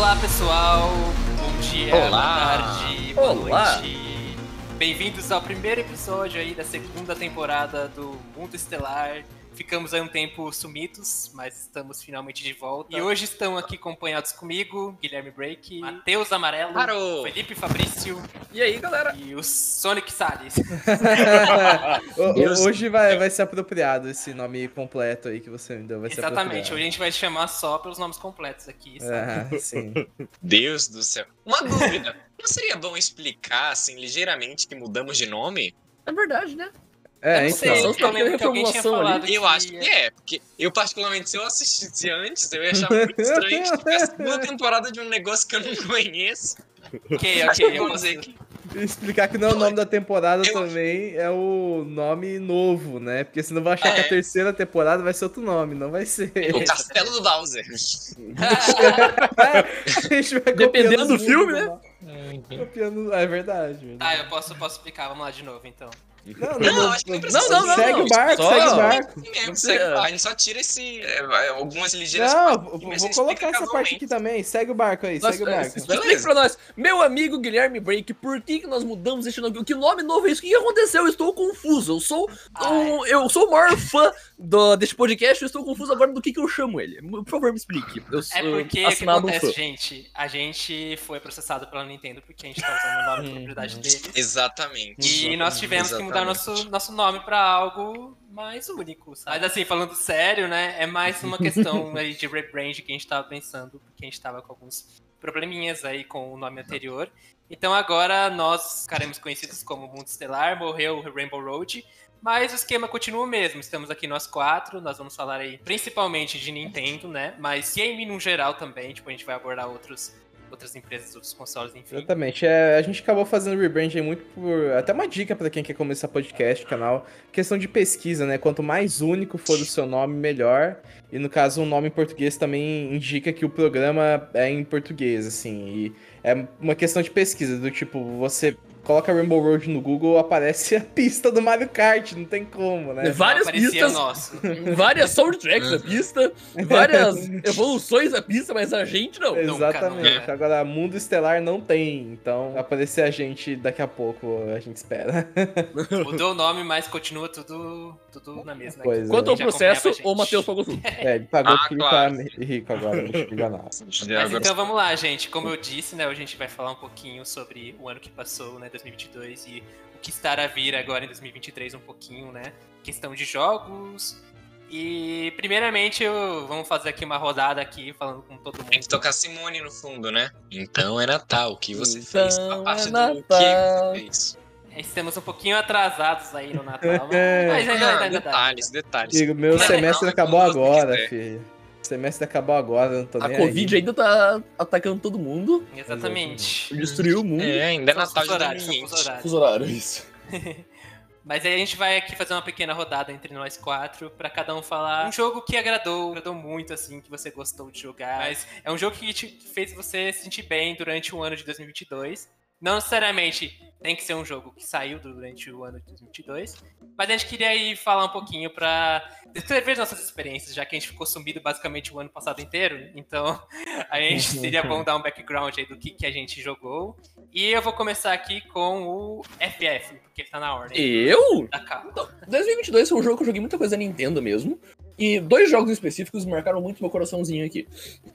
Olá pessoal, bom dia, Olá. boa tarde, boa Olá. noite. Bem-vindos ao primeiro episódio aí da segunda temporada do Mundo Estelar. Ficamos aí um tempo sumidos, mas estamos finalmente de volta. E hoje estão aqui acompanhados comigo, Guilherme Break, Matheus Amarelo, Parou. Felipe Fabrício E aí, galera? e o Sonic Salles. Hoje vai, vai ser apropriado esse nome completo aí que você me deu. Vai ser Exatamente, hoje a gente vai chamar só pelos nomes completos aqui, sabe? Ah, sim. Deus do céu. Uma dúvida. Não seria bom explicar, assim, ligeiramente que mudamos de nome? É verdade, né? É, eu então. sei, Só eu lembro que alguém tinha falado Eu acho que é, porque eu, particularmente, se eu assistisse antes, eu ia achar muito estranho que tivesse uma temporada de um negócio que eu não conheço. Ok, ok, eu vou dizer que. Explicar que não é o nome da temporada Eu- também, é o nome novo, né? Porque senão vai achar que É. a terceira temporada vai ser outro nome, não vai ser. O Castelo do Bowser. a gente vai Dependendo copiando do filme, né? né? Copiando... É verdade. verdade. Tá, eu posso, posso explicar, vamos lá de novo então. Não, Não, acho que não precisa. Não, não, não, segue não. o barco, Só- segue o barco. Mesmo, Não segue- precisa- a gente só tira esse. é, algumas ligeiras Não, coisas, vou, colocar essa parte aqui também. Segue o barco aí, Nós, segue o barco. explica pra nós, meu amigo Guilherme Break, por que, que nós mudamos este nome? Que nome novo é isso? O que aconteceu? Eu estou confuso. Eu sou, um, eu sou o maior fã do, deste podcast, eu estou confuso agora do que, que eu chamo ele. Por favor, me explique. Eu É sou porque o que um acontece, fã. gente? A gente foi processado pela Nintendo porque a gente tá usando o nome de propriedade deles. Exatamente. E nós tivemos que mudar nosso, nosso nome pra algo mais único, sabe? Mas assim, falando sério, né? É mais uma questão aí de rebrand que a gente tava pensando, porque a gente tava com alguns probleminhas aí com o nome anterior. Então agora nós ficaremos conhecidos como Mundo Estelar, morreu o Rainbow Road. Mas o esquema continua o mesmo. Estamos aqui nós quatro. Nós vamos falar aí principalmente de Nintendo, né? Mas game no geral também. Tipo, a gente vai abordar outros, outras empresas, outros consoles, enfim. Exatamente. É, a gente acabou fazendo rebrand aí muito por. Até uma dica pra quem quer começar podcast, canal. Questão de pesquisa, né? Quanto mais único for o seu nome, melhor. E no caso, um nome em português também indica que o programa é em português, assim. E é uma questão de pesquisa, do tipo, você coloca Rainbow Road no Google, aparece a pista do Mario Kart, não tem como, né? Várias pistas, nosso. várias soundtracks da pista, várias evoluções da pista, mas a gente não. Exatamente. nunca. Agora, Mundo Estelar não tem, então vai aparecer a gente daqui a pouco, a gente espera. Mudou o nome, mas continua tudo, tudo na mesma. Pois é. Quanto ao processo, o gente. Matheus pagou tudo. É, ele pagou Ah, porque claro. ele tá rico agora, não te não. Mas então vamos lá, gente. Como eu disse, né, hoje a gente vai falar um pouquinho sobre o ano que passou, né, 2022, e o que estará a vir agora em 2023 um pouquinho, né? Questão de jogos. E primeiramente eu, vamos fazer aqui uma rodada aqui, falando com todo mundo. Tem que tocar Simone no fundo, né? Então é Natal. O que você Então fez? A parte é do Natal. que você fez. Estamos um pouquinho atrasados aí no Natal, mas ainda, ainda, detalhes, detalhes. Digo, meu Não, semestre não, acabou agora, filho. O semestre acabou agora, não tô A nem Covid aí. ainda tá atacando todo mundo, Exatamente. destruiu o mundo. É, ainda é Natal os de horários, são os 2020. horários. Fuso horário, isso. Mas aí a gente vai aqui fazer uma pequena rodada entre nós quatro pra cada um falar um jogo que agradou, agradou muito assim, que você gostou de jogar. Mas é um jogo que te fez você se sentir bem durante o ano de 2022. Não necessariamente tem que ser um jogo que saiu durante o ano de 2022, mas a gente queria aí falar um pouquinho pra descrever nossas experiências, já que a gente ficou sumido basicamente o ano passado inteiro. Então, a gente seria bom dar um background aí do que, que a gente jogou. E eu vou começar aqui com o FF, porque ele tá na ordem. Eu? Da cá. 2022 foi um jogo que eu joguei muita coisa da Nintendo mesmo. E dois jogos específicos marcaram muito meu coraçãozinho aqui.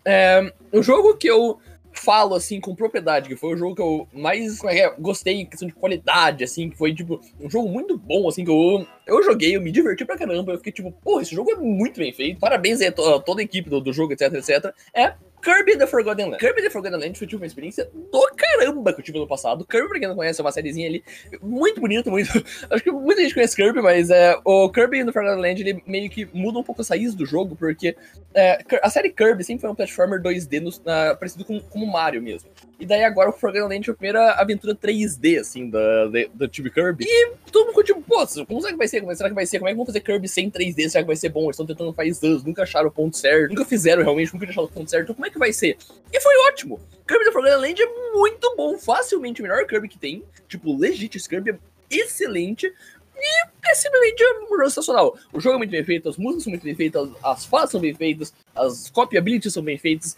É, o jogo que eu falo, assim, com propriedade, que foi o jogo que eu mais é é, gostei em questão de qualidade, assim, que foi, tipo, um jogo muito bom, assim, que eu, eu joguei, eu me diverti pra caramba, eu fiquei tipo, porra, esse jogo é muito bem feito, parabéns a a toda a equipe do, do jogo, etc, etc. É Kirby The Forgotten Land. Kirby The Forgotten Land foi tipo, uma experiência do caramba que eu tive no passado. Kirby, pra quem não conhece, é uma sériezinha ali muito bonita, muito. Acho que muita gente conhece Kirby, mas é, o Kirby The Forgotten Land ele meio que muda um pouco as raízes do jogo, porque é, a série Kirby sempre foi um platformer 2D no, na- parecido com, com o Mario mesmo. E daí agora o Forgotten Land foi a primeira aventura 3D, assim, da, da, do time Kirby. E todo mundo tipo, pô, como será que vai ser? Como será que vai ser? Como é que vão fazer Kirby sem 3D? Será que vai ser bom? Eles estão tentando faz anos, nunca acharam o ponto certo, nunca fizeram realmente, nunca acharam o ponto certo. Então como é que vai ser? E foi ótimo! Kirby The Forgotten Land é muito bom, facilmente o melhor Kirby que tem. Tipo, legit, esse Kirby é excelente. E é simplesmente um jogo sensacional. O jogo é muito bem feito, as músicas são muito bem feitas, as falas são bem feitas, as copy abilities são bem feitas.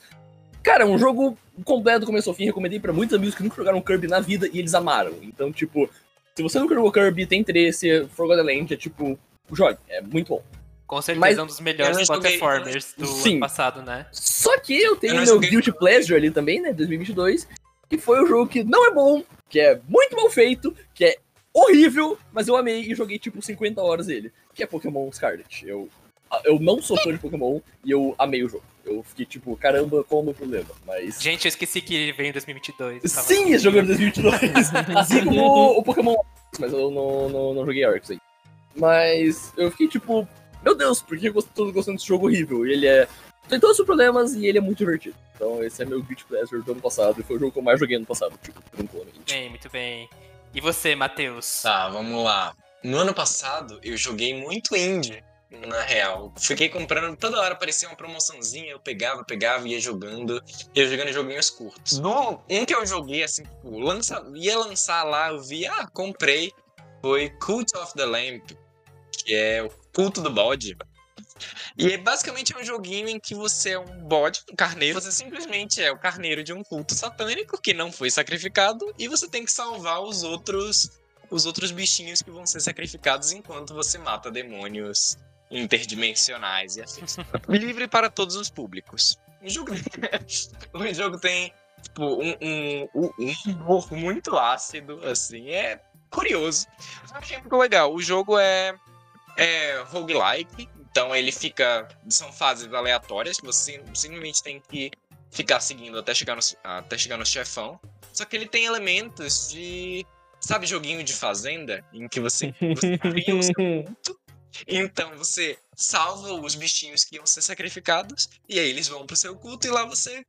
Cara, é um jogo completo, começo ao fim. Recomendei pra muitos amigos que nunca jogaram Kirby na vida e eles amaram. Então, tipo, se você nunca jogou Kirby, tem interesse, Forgotten Land é tipo, jogue, é muito bom. Com certeza Mas é um dos melhores platformers do Sim. ano passado, né? Só que eu tenho Eu meu joguei. Guilty Pleasure ali também, né, 2022, que foi um jogo que não é bom, que é muito mal feito, que é horrível, mas eu amei e joguei tipo 50 horas dele, que é Pokémon Scarlet. Eu, eu não sou fã de Pokémon e eu amei o jogo. Eu fiquei tipo, caramba, qual é o meu problema? Mas. Gente, eu esqueci que ele veio em 2022. eu tava- Sim, esse jogo é de 2022. assim como o Pokémon mas eu não, não, não joguei Arceus aí. Mas eu fiquei tipo, meu Deus, por que eu tô gostando desse jogo horrível? E ele é. Tem todos os problemas e ele é muito divertido. Então esse é meu Guilty Pleasure do ano passado. E foi o jogo que eu mais joguei ano passado, tipo, tranquilamente. Bem, muito bem. E você, Matheus? Tá, vamos lá. No ano passado, eu joguei muito indie, na real. Fiquei comprando, toda hora aparecia uma promoçãozinha, eu pegava, pegava, ia jogando, ia jogando joguinhos curtos. No, um que eu joguei, assim, tipo, lança, ia lançar lá, eu vi, ah, comprei, foi Cult of the Lamp, que é o culto do bode. E é basicamente um joguinho em que você é um bode, um carneiro. Você simplesmente é o carneiro de um culto satânico que não foi sacrificado e você tem que salvar os outros os outros bichinhos que vão ser sacrificados enquanto você mata demônios interdimensionais e afins. Livre para todos os públicos. O jogo, o jogo tem tipo, um, um, um um humor muito ácido, assim, é curioso. Mas eu achei muito legal. O jogo é, é roguelike, então ele fica. São fases aleatórias que você simplesmente tem que ficar seguindo até chegar no, até chegar no chefão. Só que ele tem elementos de. Sabe, joguinho de fazenda? Em que você, você cria o seu culto. Então você salva os bichinhos que iam ser sacrificados. E aí eles vão pro seu culto e lá você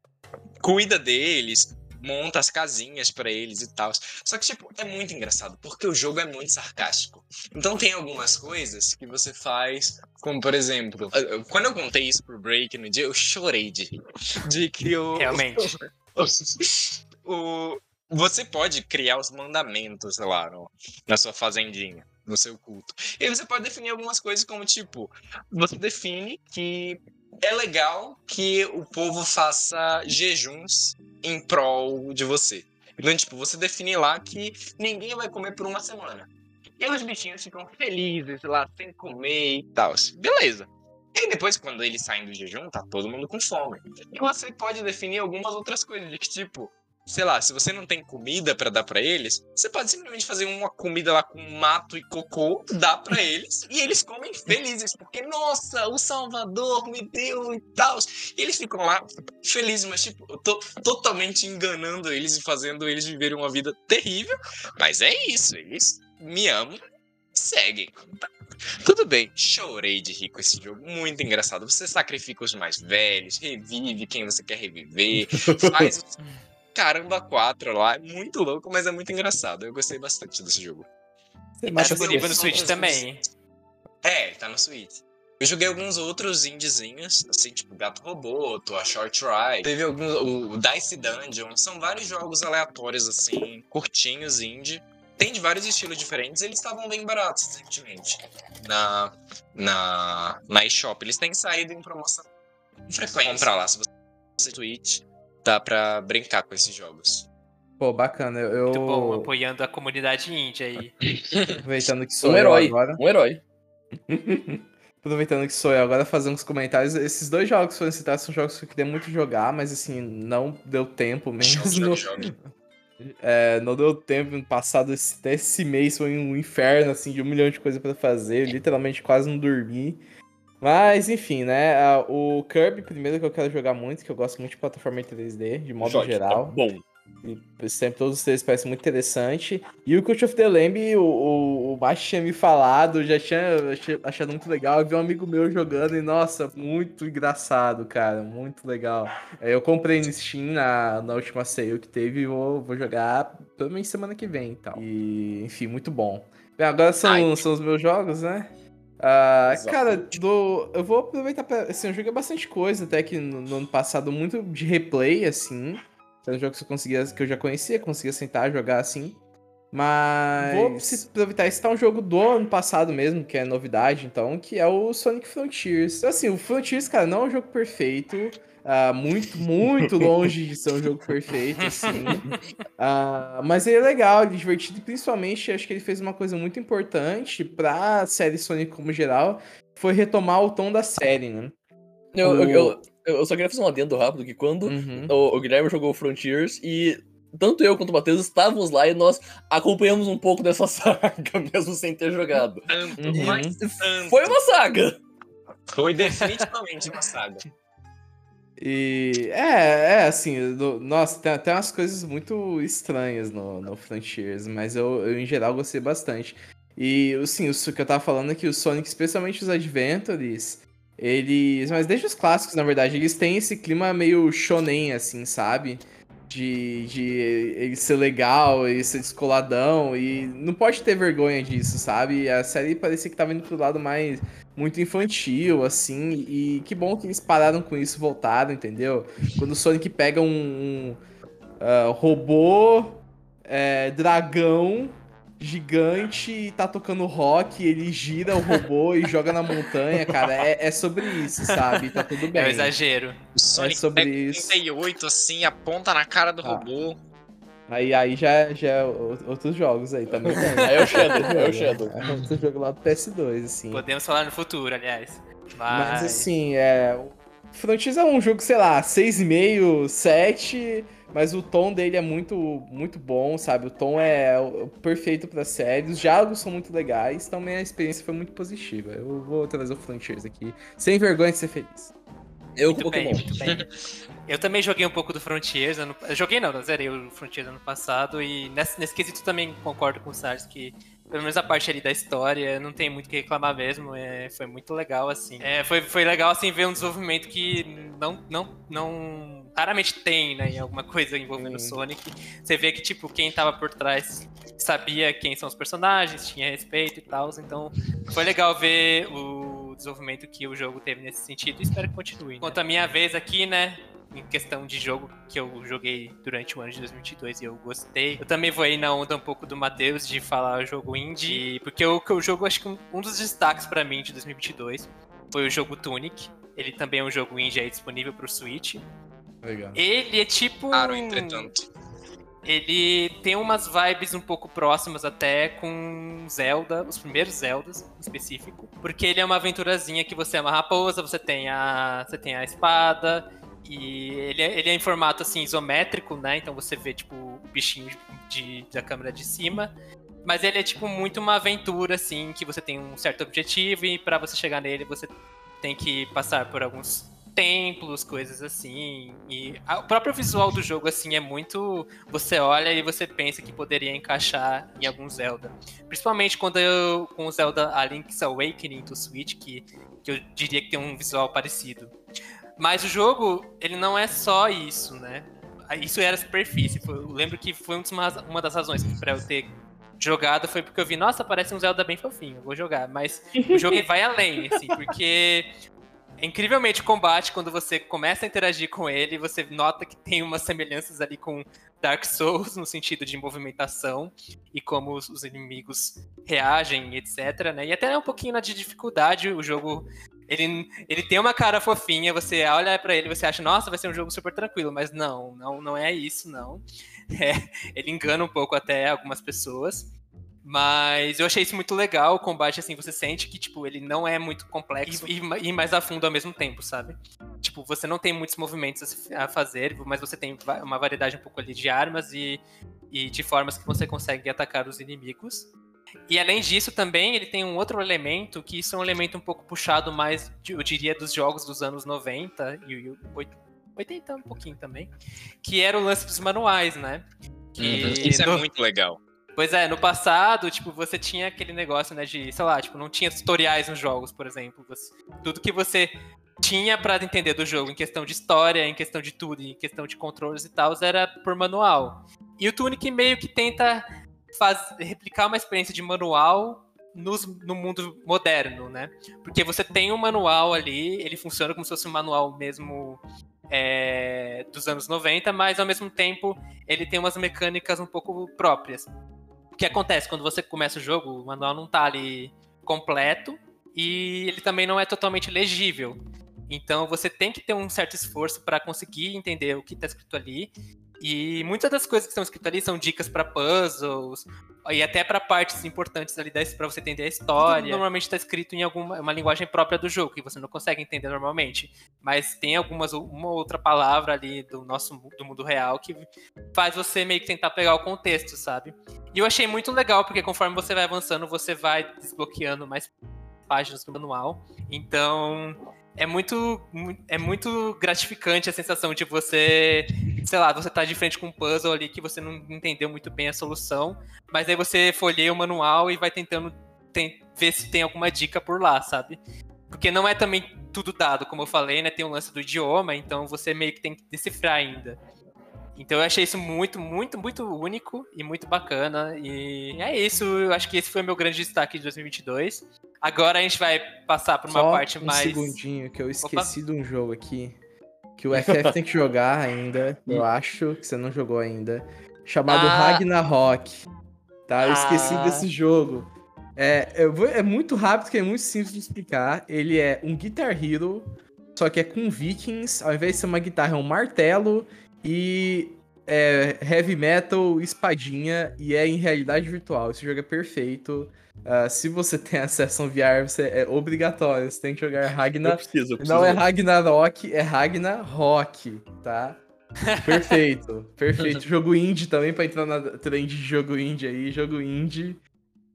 cuida deles. Monta as casinhas pra eles e tal. Só que, tipo, é muito engraçado, porque o jogo é muito sarcástico. Então tem algumas coisas que você faz, como por exemplo, quando eu contei isso pro Break no dia, eu chorei de rir. De que o. Realmente. o, você pode criar os mandamentos, sei lá, no- na sua fazendinha, no seu culto. E você pode definir algumas coisas como, tipo, você define que é legal que o povo faça jejuns em prol de você. Então, tipo, você define lá que ninguém vai comer por uma semana. E os bichinhos ficam felizes lá, sem comer e tal. Beleza. E depois, quando eles saem do jejum, tá todo mundo com fome. E você pode definir algumas outras coisas, de tipo, sei lá, se você não tem comida pra dar pra eles, você pode simplesmente fazer uma comida lá com mato e cocô, dar pra eles, e eles comem felizes, porque, nossa, o Salvador me deu e tal. E eles ficam lá felizes, mas, tipo, eu tô totalmente enganando eles e fazendo eles viverem uma vida terrível. Mas é isso, eles me amam seguem. Tudo bem, chorei de rir com esse jogo, muito engraçado. Você sacrifica os mais velhos, revive quem você quer reviver, faz caramba quatro lá, é muito louco, mas é muito engraçado. Eu gostei bastante desse jogo. Você Tá disponível no Switch também. É, tá no Switch. Eu joguei alguns outros indiezinhos, assim, tipo Gato Roboto, a Short Ride. Teve alguns. O Dice Dungeon. São vários jogos aleatórios, assim, curtinhos, indie. Tem de vários estilos diferentes, eles estavam bem baratos recentemente. Na. Na. Na eShop. Eles têm saído em promoção com frequência. Comprar lá, se você Switch, dá pra brincar com esses jogos. Pô, bacana. Eu, Muito bom, apoiando a comunidade índia aí. aproveitando que sou Um eu herói, agora. um herói. Aproveitando que sou eu agora, fazer uns comentários. Esses dois jogos que foram citados são jogos que eu queria muito jogar, mas assim, não deu tempo mesmo. jogo. É, não deu tempo. Passado esse, até esse mês foi um inferno, assim, de um milhão de coisas pra fazer. Eu literalmente quase não dormi. Mas, enfim, né? O Kirby, primeiro que eu quero jogar muito, que eu gosto muito de plataforma em 3D, de modo Jogue, geral. Tá bom. E sempre todos os três parecem muito interessante. E o Cult of the Lamb, o, o, o Mach tinha me falado, já tinha achado muito legal. Eu vi um amigo meu jogando e, nossa, muito engraçado, cara. Muito legal. É, Eu comprei no Steam na, na última sale que teve e vou, vou jogar pelo menos semana que vem e tal. E, enfim, muito bom. Bem, agora são, Ai. são os meus jogos, né? Ah, cara, do, eu vou aproveitar pra. Assim, eu joguei bastante coisa, até que no, no ano passado, muito de replay, assim. Era um jogo que eu conseguia, que eu já conhecia, conseguia sentar, jogar assim. Mas vou aproveitar esse tá um jogo do ano passado mesmo, que é novidade, então, que é o Sonic Frontiers. Então, assim, o Frontiers, cara, não é um jogo perfeito. Uh, muito, muito longe de ser um jogo perfeito, assim. Uh, mas ele é legal, ele é divertido, e principalmente acho que ele fez uma coisa muito importante pra série Sonic como geral, foi retomar o tom da série, né? Eu, o... eu, eu, eu, só queria fazer um adendo rápido, que quando uhum. o, o Guilherme jogou Frontiers e tanto eu quanto o Matheus estávamos lá e nós acompanhamos um pouco dessa saga, mesmo sem ter jogado. Tanto, uhum. mas tanto. Foi uma saga! Foi definitivamente uma saga. E é, é assim, do, nossa, tem até umas coisas muito estranhas no, no Frontiers, mas eu, eu em geral gostei bastante. E assim, o que eu tava falando é que o Sonic, especialmente os Adventures, eles. Mas desde os clássicos, na verdade, eles têm esse clima meio shonen, assim, sabe? De, de ele ser legal, ele ser descoladão, e não pode ter vergonha disso, sabe? A série parecia que tava indo pro lado mais muito infantil, assim, e que bom que eles pararam com isso, voltaram, entendeu? Quando o Sonic pega um, um uh, robô, é, dragão, gigante e tá tocando rock, ele gira o robô e joga na montanha, cara. É, é, sobre isso, sabe? Tá tudo bem. É um exagero. O Sonic é sobre isso. 38, assim, aponta na cara do ah. robô. Aí, aí já, já é outros jogos aí também. aí é o Shadow, é o Shadow. É outro jogo lá do PS2, assim. Podemos falar no futuro, aliás. Mas, Mas assim, é. Frontiers é um jogo, sei lá, 6,5, 7 mas o tom dele é muito, muito bom, sabe? O tom é perfeito pra série. Os diálogos são muito legais. Também a experiência foi muito positiva. Eu vou trazer o Frontiers aqui. Sem vergonha de ser feliz. Eu muito bem, muito bem. Eu também joguei um pouco do Frontiers. Ano... Joguei não, eu zerei o Frontiers ano passado. E nesse, nesse quesito também concordo com o Sars que pelo menos a parte ali da história, não tem muito o que reclamar mesmo. É, foi muito legal, assim. É, foi, foi legal, assim, ver um desenvolvimento que não, não, não raramente tem, né, em alguma coisa envolvendo o Sonic. Você vê que, tipo, quem tava por trás sabia quem são os personagens, tinha respeito e tal. Então, foi legal ver o desenvolvimento que o jogo teve nesse sentido e espero que continue. Né? Quanto à minha vez aqui, né, em questão de jogo que eu joguei durante o ano de 2022 e eu gostei. Eu também vou aí na onda um pouco do Matheus de falar jogo indie, porque o que eu jogo, acho que um, dos destaques para mim de 2022 foi o jogo Tunic. Ele também é um jogo indie aí disponível pro Switch. Legal. Ele é tipo. Claro, entretanto. Ele tem umas vibes um pouco próximas até com Zelda, os primeiros Zeldas em específico, porque ele é uma aventurazinha que você é uma raposa, você tem a, você tem a espada, e ele é, ele é em formato assim isométrico, né? Então você vê tipo o bichinho de, da câmera de cima. Mas ele é tipo muito uma aventura assim, que você tem um certo objetivo e para você chegar nele você tem que passar por alguns templos, coisas assim. E o próprio visual do jogo assim é muito, você olha e você pensa que poderia encaixar em algum Zelda. Principalmente quando eu com o Zelda A Link's Awakening do Switch, que, que eu diria que tem um visual parecido. Mas o jogo, ele não é só isso, né? Isso era superfície. Eu lembro que foi uma das razões para eu ter jogado foi porque eu vi, nossa, parece um Zelda bem fofinho, vou jogar. Mas o jogo vai além, assim, porque incrivelmente o combate, quando você começa a interagir com ele, você nota que tem umas semelhanças ali com Dark Souls, no sentido de movimentação e como os, inimigos reagem, etc. Né? E até um pouquinho na de dificuldade, o jogo ele, ele tem uma cara fofinha, você olha para ele você acha, nossa, vai ser um jogo super tranquilo, mas não, não, não é isso, não. É, ele engana um pouco até algumas pessoas. Mas eu achei isso muito legal, o combate, assim, você sente que, tipo, ele não é muito complexo e, e, mais a fundo ao mesmo tempo, sabe? Tipo, você não tem muitos movimentos a fazer, mas você tem uma variedade um pouco ali de armas e, e de formas que você consegue atacar os inimigos. E além disso, também ele tem um outro elemento, que isso é um elemento um pouco puxado mais, eu diria, dos jogos dos anos 90 e 80 um pouquinho também, que era o lance dos manuais, né? Que uhum. Isso é no... é muito legal. Pois é, no passado, tipo, você tinha aquele negócio, né, de, sei lá, tipo, não tinha tutoriais nos jogos, por exemplo. Você, tudo que você tinha para entender do jogo, em questão de história, em questão de tudo, em questão de controles e tal, era por manual. E o Tunic meio que tenta faz, replicar uma experiência de manual nos, no mundo moderno, né? Porque você tem um manual ali, ele funciona como se fosse um manual mesmo é, dos anos 90, mas ao mesmo tempo ele tem umas mecânicas um pouco próprias. Que acontece quando você começa o jogo, o manual não tá ali completo e ele também não é totalmente legível. Então você tem que ter um certo esforço para conseguir entender o que está escrito ali. E muitas das coisas que estão escritas ali são dicas para puzzles e até para partes importantes ali para você entender a história. Normalmente está escrito em alguma uma linguagem própria do jogo que você não consegue entender normalmente, mas tem algumas uma outra palavra ali do nosso do mundo real que faz você meio que tentar pegar o contexto, sabe? E eu achei muito legal porque conforme você vai avançando, você vai desbloqueando mais páginas do manual. Então, é muito, é muito gratificante a sensação de você, sei lá, você tá de frente com um puzzle ali que você não entendeu muito bem a solução, mas aí você folheia o manual e vai tentando tem, ver se tem alguma dica por lá, sabe? Porque não é também tudo dado, como eu falei, né? Tem o lance do idioma, então você meio que tem que decifrar ainda. Então eu achei isso muito, muito, muito único e muito bacana. E é isso, eu acho que esse foi o meu grande destaque de 2022. Agora a gente vai passar por uma Só parte um mais. segundinho, que eu esqueci Opa. de um jogo aqui. Que o FF tem que jogar ainda. Eu acho que você não jogou ainda. Chamado ah. Ragnarok. Tá? Eu ah. esqueci desse jogo. É, vou, é muito rápido, que é muito simples de explicar. Ele é um Guitar Hero, só que é com vikings. Ao invés de ser uma guitarra, é um martelo. E é heavy metal, espadinha. E é em realidade virtual. Esse jogo é perfeito. Uh, se você tem acesso a um VR, você é obrigatório. Você tem que jogar Ragnar. Eu preciso, eu preciso. Não é Ragnarok, é Ragnarok, tá? Perfeito, perfeito. jogo indie também pra entrar na trend de jogo indie aí, jogo indie.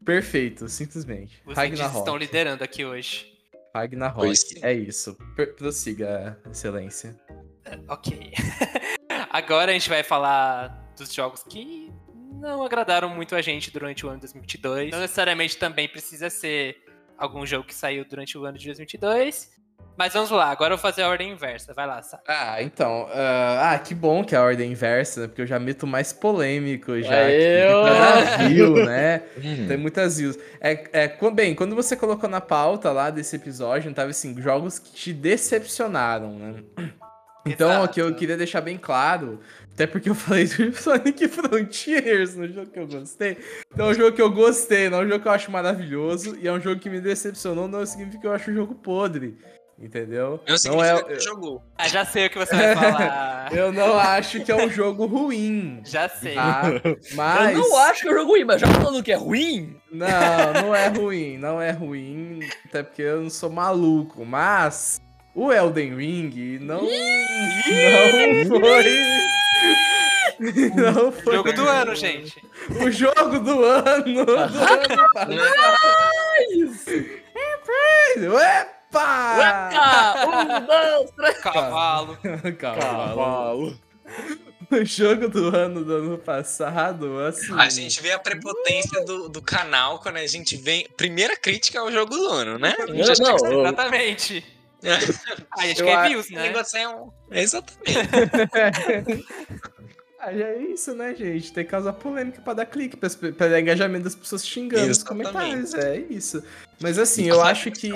Perfeito, simplesmente. Os Ragnarok. estão liderando aqui hoje. Ragnarok, é isso. Prossiga, excelência. Ok. Agora a gente vai falar dos jogos que não agradaram muito a gente durante o ano de 2022. Não necessariamente também precisa ser algum jogo que saiu durante o ano de 2022. Mas vamos lá, agora eu vou fazer a ordem inversa. Vai lá, Sá. Ah, então. Uh, ah, que bom que é a ordem inversa, né? Porque eu já meto mais polêmico já. É eu... view, né? Uhum. Tem muitas views. É, é, bem, quando você colocou na pauta lá desse episódio, tava assim, jogos que te decepcionaram, né? Então, Exato. que eu queria deixar bem claro até porque eu falei do Sonic Frontiers no jogo que eu gostei. Então é um jogo que eu gostei, não é um jogo que eu acho maravilhoso. E é um jogo que me decepcionou, não significa que eu acho o jogo podre. Entendeu? Eu não é que jogou. Ah, já sei o que você vai falar. eu não acho que é um jogo ruim. Já sei. Tá? Mas... Eu não acho que é um jogo ruim, mas já falando que é ruim? Não, não é ruim. Não é ruim. Até porque eu não sou maluco. Mas o Elden Ring não, não foi. Não foi. Jogo do ano, gente. O jogo do ano. Do ano Epa! Epa! Um, dois, três. Cavalo. Cavalo. O jogo do ano do ano passado, assim. A gente vê a prepotência do, do canal quando a gente vem. Primeira crítica ao jogo do ano, né? Não, não, exatamente. a gente eu quer views, né? O negócio é um. Exatamente. Ah, já é isso, né, gente? Tem que causar polêmica pra dar clique, pra, pra dar engajamento das pessoas xingando nos comentários. É isso. Mas assim, eu acho que.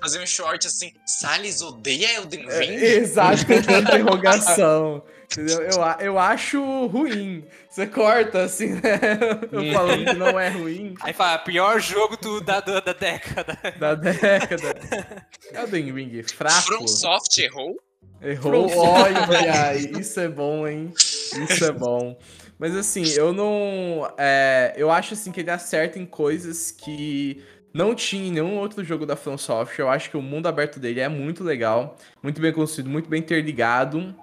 fazer um short assim, Salles odeia Elden é, Ring? É, exato, com interrogação. Entendeu? Eu, eu acho ruim. Você corta, assim, né? Eu falando que não é ruim. Aí fala, pior jogo do, da, da, da década. Da década. Elden Ring, fraco. FromSoft errou? Errou. Olha, isso é bom, hein? Isso é bom. Mas assim, eu não. É, eu acho assim que ele acerta em coisas que não tinha em nenhum outro jogo da From Software. Eu acho que o mundo aberto dele é muito legal, muito bem construído, muito bem interligado.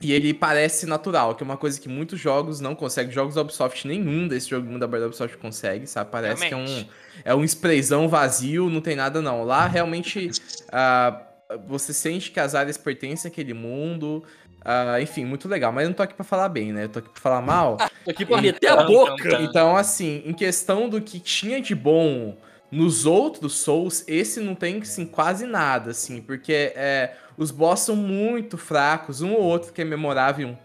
E ele parece natural, que é uma coisa que muitos jogos não conseguem. Jogos da Ubisoft, nenhum desse jogo mundo aberto da Ubisoft consegue, sabe? Parece realmente. que é um, é um sprayzão vazio, não tem nada não. Lá realmente. Uh, você sente que as áreas pertencem àquele mundo. Uh, enfim, muito legal. Mas eu não tô aqui pra falar bem, né? Eu tô aqui pra falar mal. tô aqui pra meter a boca. Então, assim, em questão do que tinha de bom nos outros Souls, esse não tem, assim, quase nada, assim. Porque é, os boss são muito fracos. Um ou outro que é memorável.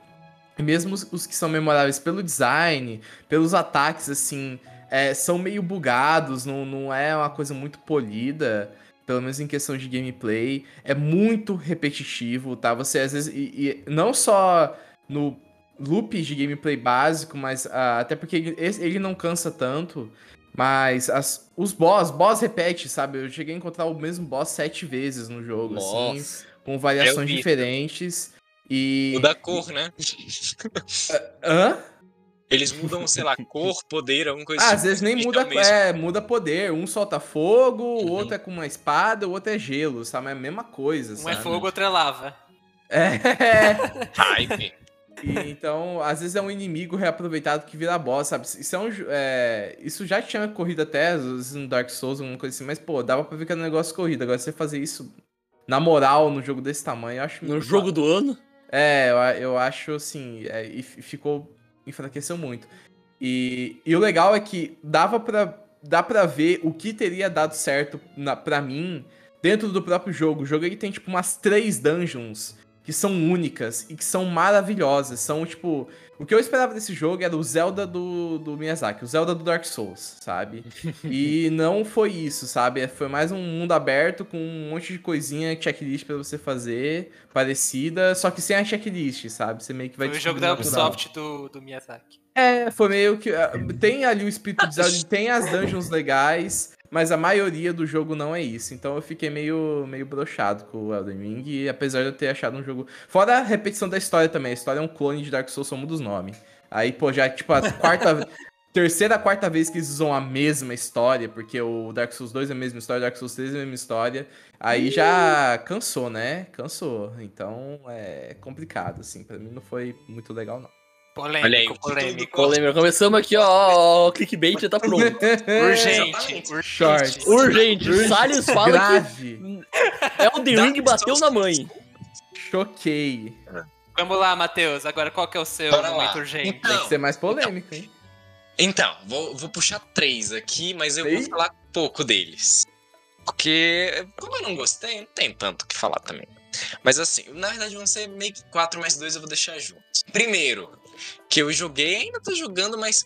Mesmo os, os que são memoráveis pelo design, pelos ataques, assim... É, são meio bugados, não, não é uma coisa muito polida pelo menos em questão de gameplay, é muito repetitivo, tá? Você às vezes. E, e não só no loops de gameplay básico, mas uh, até porque ele, ele, não cansa tanto. Mas as, os boss, boss repete, sabe? Eu cheguei a encontrar o mesmo boss sete vezes no jogo, assim, Nossa. assim, com variações diferentes. E. O da cor, né? Hã? Eles mudam, sei lá, cor, poder, alguma coisa ah, assim. Às vezes nem muda, é, muda poder. Um solta fogo, o uhum. outro é com uma espada, o outro é gelo, sabe? É a mesma coisa, Um é sabe? é fogo, outro é lava. É. Hype. E, então, às vezes é um inimigo reaproveitado que vira boss, sabe? Isso, é um, é, isso já tinha corrido até, às vezes no Dark Souls, alguma coisa assim, mas, pô, dava pra ver que era um negócio corrido. Agora, você fazer isso na moral, no jogo desse tamanho, eu acho No jogo do ano? É, eu, eu acho assim, é, e ficou. enfraqueceu muito. E, e o legal é que dava pra. dá pra ver o que teria dado certo na, pra mim dentro do próprio jogo. O jogo ele tem tipo umas três dungeons que são únicas e que são maravilhosas. São, tipo. O que eu esperava desse jogo era o Zelda do, do Miyazaki, o Zelda do Dark Souls, sabe? e não foi isso, sabe? Foi mais um mundo aberto com um monte de coisinha, checklist para você fazer, parecida, só que sem a checklist, sabe? Você meio que vai Foi o jogo da Ubisoft do, do Miyazaki. É, foi meio que. Ah, tem ali o espírito de Zelda, tem as dungeons legais. Mas a maioria do jogo não é isso. Então eu fiquei meio, meio brochado com o Elden Ring. E apesar de eu ter achado um jogo. Fora a repetição da história também. A história é um clone de Dark Souls, só muda os nomes. Aí, pô, já é tipo a quarta. terceira, quarta vez que eles usam a mesma história, porque o Dark Souls 2 é a mesma história, o Dark Souls 3 é a mesma história. Aí já cansou, né? Cansou. Então é complicado, assim. Pra mim não foi muito legal, não. Polêmico, aí, polêmico. Polêmico. Começamos aqui, ó, o clickbait já tá pronto. urgente, urgente. Urgente. Salles fala Grave. que Elden Ring bateu na mãe. Choquei. Vamos lá, Matheus. Agora qual que é o seu Bora momento lá. urgente? Então, Tem que ser mais polêmico, então, hein? Então, vou, vou puxar três aqui, mas eu vou falar pouco deles. Porque, como eu não gostei, não tem tanto o que falar também. Mas assim, na verdade vão ser meio que 4 mais 2 eu vou deixar juntos. Primeiro, que eu joguei, ainda tô jogando, mas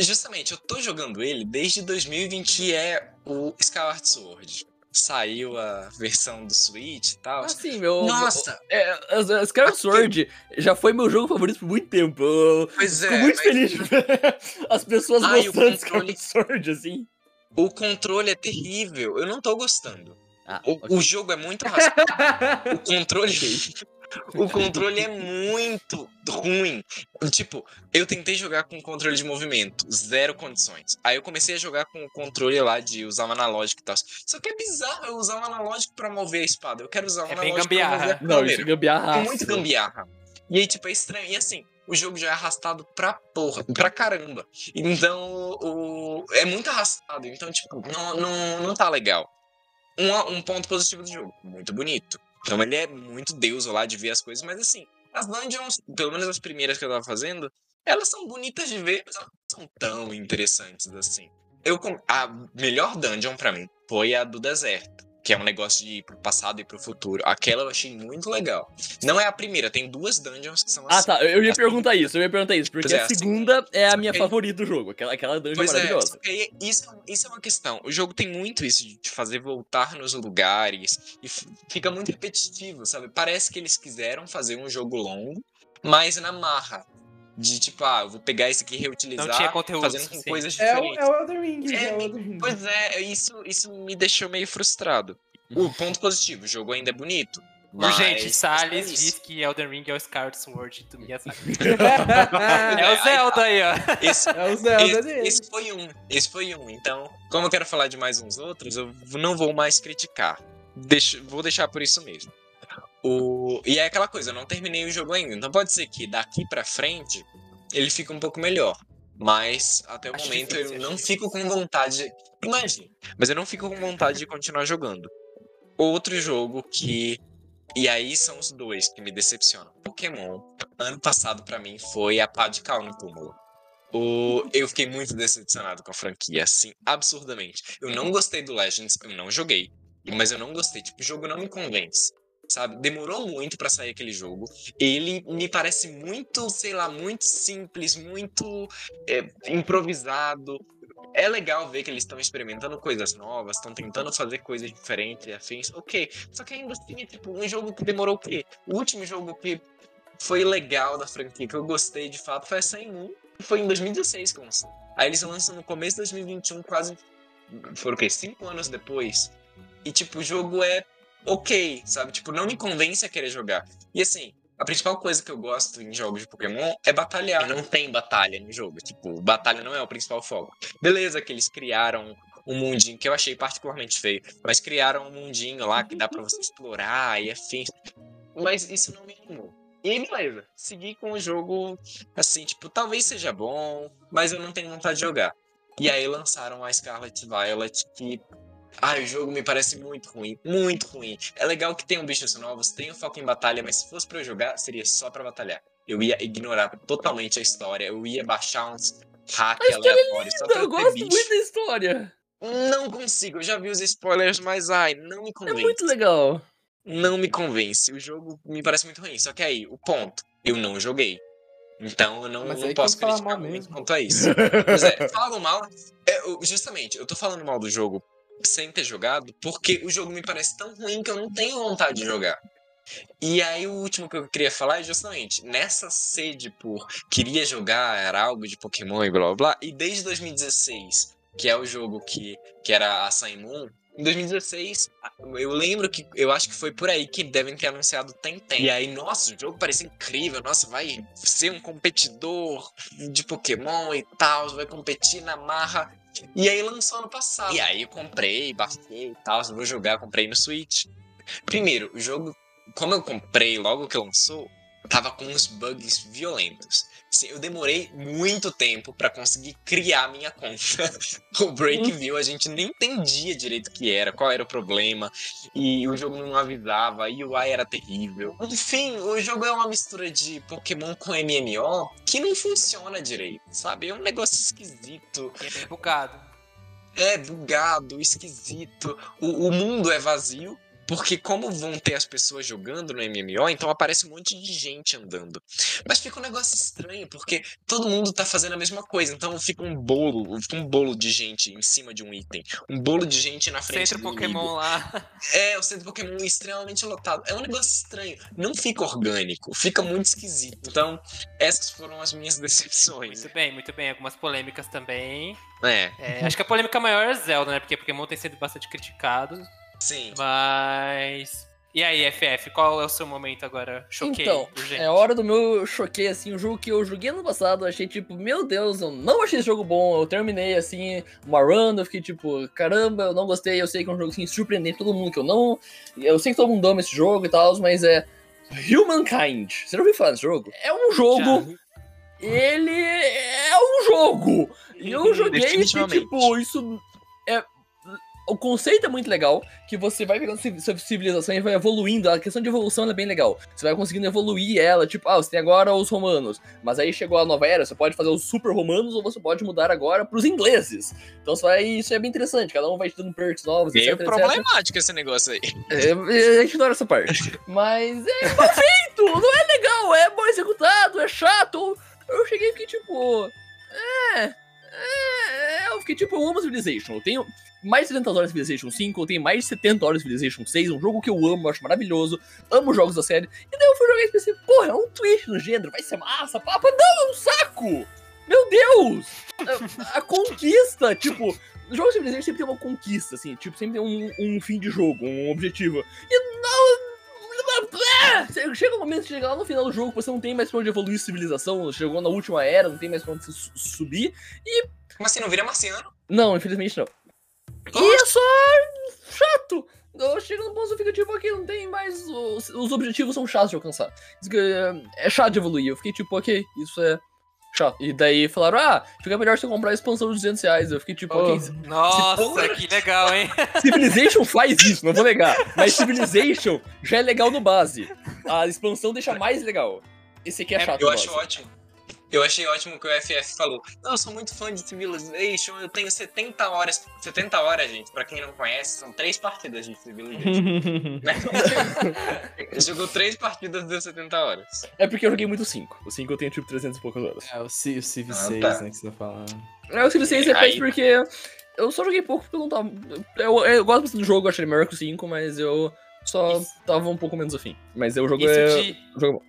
justamente eu tô jogando ele desde 2020 é o Skyward Sword. Saiu a versão do Switch e tal. Ah, sim, meu. Nossa! É, Skyward Sword já foi meu jogo favorito por muito tempo. Eu pois é. Fico muito mas... feliz de ver as pessoas Ai, gostando de Skyward Sword, assim. O controle é terrível. Eu não tô gostando. Ah, o, okay. o, jogo é muito arrastado. o controle. O controle é muito ruim. Tipo, eu tentei jogar com controle de movimento, zero condições. Aí eu comecei a jogar com o controle lá de usar o analógico e tal. Só que é bizarro eu usar o analógico pra mover a espada. Eu quero usar o é analógico pra mover a Não, isso é gambiarra. É muito gambiarra. E aí, tipo, é estranho. E assim, o jogo já é arrastado pra porra, pra caramba. Então, o... é muito arrastado. Então, tipo, não, não, não tá legal. Um, um ponto positivo do jogo, muito bonito. Então ele é muito deus lá de ver as coisas, mas assim, as dungeons, pelo menos as primeiras que eu tava fazendo, elas são bonitas de ver, mas elas não são tão interessantes assim. Eu, a melhor dungeon para mim foi a do deserto que é um negócio de ir pro passado e pro futuro. Aquela eu achei muito legal. Não é a primeira, tem duas dungeons que são ah, assim. Ah, tá. Eu ia assim, perguntar isso, eu ia perguntar isso. Porque é, a segunda assim, é a minha favorita do jogo. Aquela, aquela dungeon pois é, maravilhosa. É, isso, isso é uma questão. O jogo tem muito isso de te fazer voltar nos lugares. E fica muito repetitivo, sabe? Parece que eles quiseram fazer um jogo longo, mas na marra de tipo, ah, eu vou pegar esse aqui e reutilizar, não tinha conteúdo, fazendo com coisas diferentes. É o, é o Elden Ring, é, é o Elden Ring. Pois é, isso, isso me deixou meio frustrado. O ponto positivo, o jogo ainda é bonito. Mas... Gente, Salles diz que Elden Ring é o Skyward Sword do Miyazaki. é o Zelda aí, ó. Esse, é o Zelda esse, dele. Esse foi um, esse foi um. Então, como eu quero falar de mais uns outros, eu não vou mais criticar. Deixo, vou deixar por isso mesmo. O... E é aquela coisa, eu não terminei o jogo ainda. Então pode ser que daqui pra frente ele fica um pouco melhor. Mas até o acho momento difícil, eu não difícil. fico com vontade. Imagine. Mas eu não fico com vontade de continuar jogando. Outro jogo que. E aí são os dois que me decepcionam. Pokémon, ano passado para mim foi a pá de cal no túmulo. O... Eu fiquei muito decepcionado com a franquia, assim, absurdamente. Eu não gostei do Legends, eu não joguei. Mas eu não gostei. Tipo, o jogo não me convence sabe? Demorou muito para sair aquele jogo. Ele me parece muito, sei lá, muito simples, muito é, improvisado. É legal ver que eles estão experimentando coisas novas, estão tentando fazer coisas diferentes e afins. Ok, só que ainda assim é tipo um jogo que demorou o quê? O último jogo que foi legal da franquia, que eu gostei de fato, foi a Sun Moon, que foi em 2016 que lançou. Aí eles lançam no começo de 2021, quase. Foram o quê? Cinco anos depois. E, tipo, o jogo é ok, sabe? Tipo, não me convence a querer jogar. E assim, a principal coisa que eu gosto em jogos de Pokémon é batalhar. Não tem batalha no jogo. Tipo, batalha não é o principal foco. Beleza que eles criaram um mundinho que eu achei particularmente feio, mas criaram um mundinho lá que dá para você explorar e afim. Mas isso não me animou. E beleza. Segui com o jogo, assim, tipo, talvez seja bom, mas eu não tenho vontade de jogar. E aí lançaram a Scarlet Violet, que. Ai, o jogo me parece muito ruim, muito ruim. É legal que tenham bichos novos, tem o foco em batalha, mas se fosse pra eu jogar, seria só pra batalhar. Eu ia ignorar totalmente a história, eu ia baixar uns hacks aleatórios só pra eu gosto bicho. muito da história. Não consigo, eu já vi os spoilers, mas ai, não me É convence. muito legal. Não me convence. O jogo me parece muito ruim. Só que aí, o ponto, eu não joguei. Então eu não, Mas não posso criticar mal muito mesmo. quanto a isso. Mas é, falando mal, é, justamente, eu tô falando mal do jogo sem ter jogado, porque o jogo me parece tão ruim que eu não tenho vontade de jogar. E aí o último que eu queria falar é justamente nessa sede por queria jogar, era algo de Pokémon e blá blá blá, e desde 2016, que é o jogo que, que era a Sun Moon, em 2016, eu lembro que eu acho que foi por aí que devem ter anunciado Tentem. E aí, nossa, o jogo parecia incrível, nossa, vai ser um competidor de Pokémon e tal, vai competir na marra. E aí lançou ano passado. E aí eu comprei, baixei e tal, vou jogar, comprei no Switch. Primeiro, o jogo, como eu comprei logo que lançou, tava com uns bugs violentos. Assim, eu demorei muito tempo pra conseguir criar minha conta. o Breakview a gente nem entendia direito o que era, qual era o problema, e o jogo não avisava, a UI era terrível. Enfim, o jogo é uma mistura de Pokémon com MMO que não funciona direito, sabe? É um negócio esquisito. E é bugado. É bugado, esquisito. O, o mundo é vazio. Porque como vão ter as pessoas jogando no MMO, então aparece um monte de gente andando. Mas fica um negócio estranho, porque todo mundo tá fazendo a mesma coisa. Então fica um bolo, fica um bolo de gente em cima de um item. Um bolo de gente na frente Centro do Pokémon inimigo. lá. É, o centro Pokémon extremamente lotado. É um negócio estranho. Não fica orgânico, fica muito esquisito. Então, essas foram as minhas decepções. Muito bem, muito bem. Algumas polêmicas também. É, É, acho que a polêmica maior é Zelda, né? Porque Pokémon tem sido bastante criticado. Sim. Mas. E aí, FF, qual é o seu momento agora? Choquei, Então, urgente. é hora do meu choquei, assim, um jogo que eu joguei ano passado, eu achei tipo, meu Deus, eu não achei esse jogo bom, eu terminei, assim, uma run, eu fiquei tipo, caramba, eu não gostei, eu sei que é um jogo, assim, surpreendente todo mundo, que eu não, eu sei que todo mundo ama esse jogo e tal, mas é Humankind, você já ouviu falar desse jogo? É um jogo, ele é um jogo, e eu joguei e tipo, isso é... O conceito é muito legal, que você vai pegando sua civilização e vai evoluindo. A questão de evolução é bem legal. Você vai conseguindo evoluir ela, tipo, ah, você tem agora os romanos, mas aí chegou a nova era, você pode fazer os super romanos ou você pode mudar agora pros ingleses. Então vai, isso é bem interessante, cada um vai te dando perks novos, Meio etc, etc. problemático esse negócio aí. É, a gente ignora essa parte. Mas é mal feito, não é legal, é mal executado, é chato. Eu cheguei e fiquei tipo. É. É. Eu fiquei tipo, eu amo Civilization. Eu tenho mais de 70 horas de Civilization 5, eu tenho mais de 70 horas de Civilization 6, um jogo que eu amo, eu acho maravilhoso, amo jogos da série. E daí eu fui jogar e pensei, porra, é um twist no gênero, vai ser massa, papa. Não, é um saco! Meu Deus! A, a conquista, tipo, os jogos de Civilization sempre tem uma conquista, assim, tipo, sempre tem um, um fim de jogo, um objetivo. E não. Chega um momento, chega lá no final do jogo, você não tem mais pra onde evoluir civilização, chegou na última era, não tem mais pra onde su- subir. Mas assim, não vira marciano? Não, infelizmente não. E é só chato. Eu chego no ponto e fica tipo, aqui não tem mais. Os, os objetivos são chatos de alcançar. É, é chato de evoluir. Eu fiquei tipo, ok, isso é chato. E daí falaram, ah, fica melhor você comprar a expansão de 200 reais. Eu fiquei tipo, Oh. ok, Nossa, que legal, hein? Civilization faz isso, não vou negar. Mas Civilization já é legal no base. A expansão deixa mais legal. Esse aqui é É, chato. Eu acho base. ótimo. Eu achei ótimo que o FF falou. Não, eu sou muito fã de Civilization, eu tenho 70 horas. 70 horas, gente, pra quem não conhece, são três partidas de Civilization. Jogou três partidas, deu 70 horas. É porque eu joguei muito 5. O 5 eu tenho tipo 300 e poucas horas. É, o, C, o Civ Ah, 6, tá. né, que você tá falando. É, o Civilization Aí- é porque eu só joguei pouco porque eu não tava. Eu, eu gosto bastante do jogo, eu achei ele melhor que o 5, mas eu só Isso. tava um pouco menos afim. Mas o jogo é. de, O jogo é bom.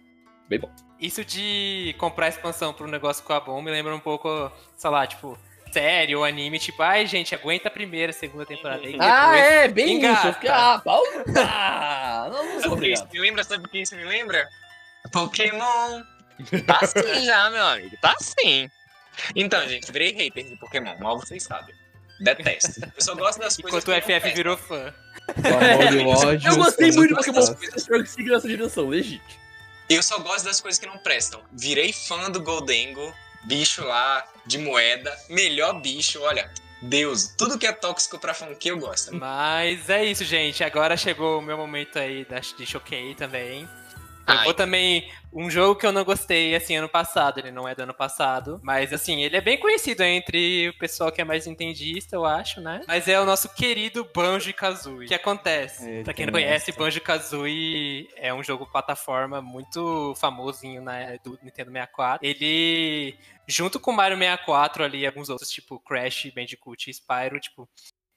bem bom. Isso de comprar expansão pra um negócio com a bom me lembra um pouco, sei lá, tipo, série ou anime, tipo, ai, gente, aguenta a primeira, segunda temporada aí. Ah, é, bem engata. isso. Eu fiquei, ah, pau. Ah, não, isso me lembra? Sabe o que isso me lembra? Pokémon. Tá assim já, meu amigo. Tá assim. Então, gente, virei hater de Pokémon. Mal vocês sabem. Detesto. Eu só gosto das coisas Enquanto o FF virou fã. O amor e o ódio. Eu gostei muito de Pokémon que siga nessa direção, legítimo. Eu só gosto das coisas que não prestam. Virei fã do Goldengo, bicho lá, de moeda. Melhor bicho, olha. Deus, tudo que é tóxico pra funky eu gosto. Mas é isso, gente. Agora chegou o meu momento aí de choquei também. Eu vou também. Um jogo que eu não gostei, assim, ano passado. Ele não é do ano passado. Mas, assim, ele é bem conhecido entre o pessoal que é mais entendista, eu acho, né? Mas é o nosso querido Banjo Kazooie. O que acontece? Eita, pra quem não conhece. Banjo Kazooie é um jogo plataforma muito famosinho né, do Nintendo 64. Ele. Junto com Mario 64 ali, e alguns outros, tipo Crash, Bandicoot e Spyro, tipo,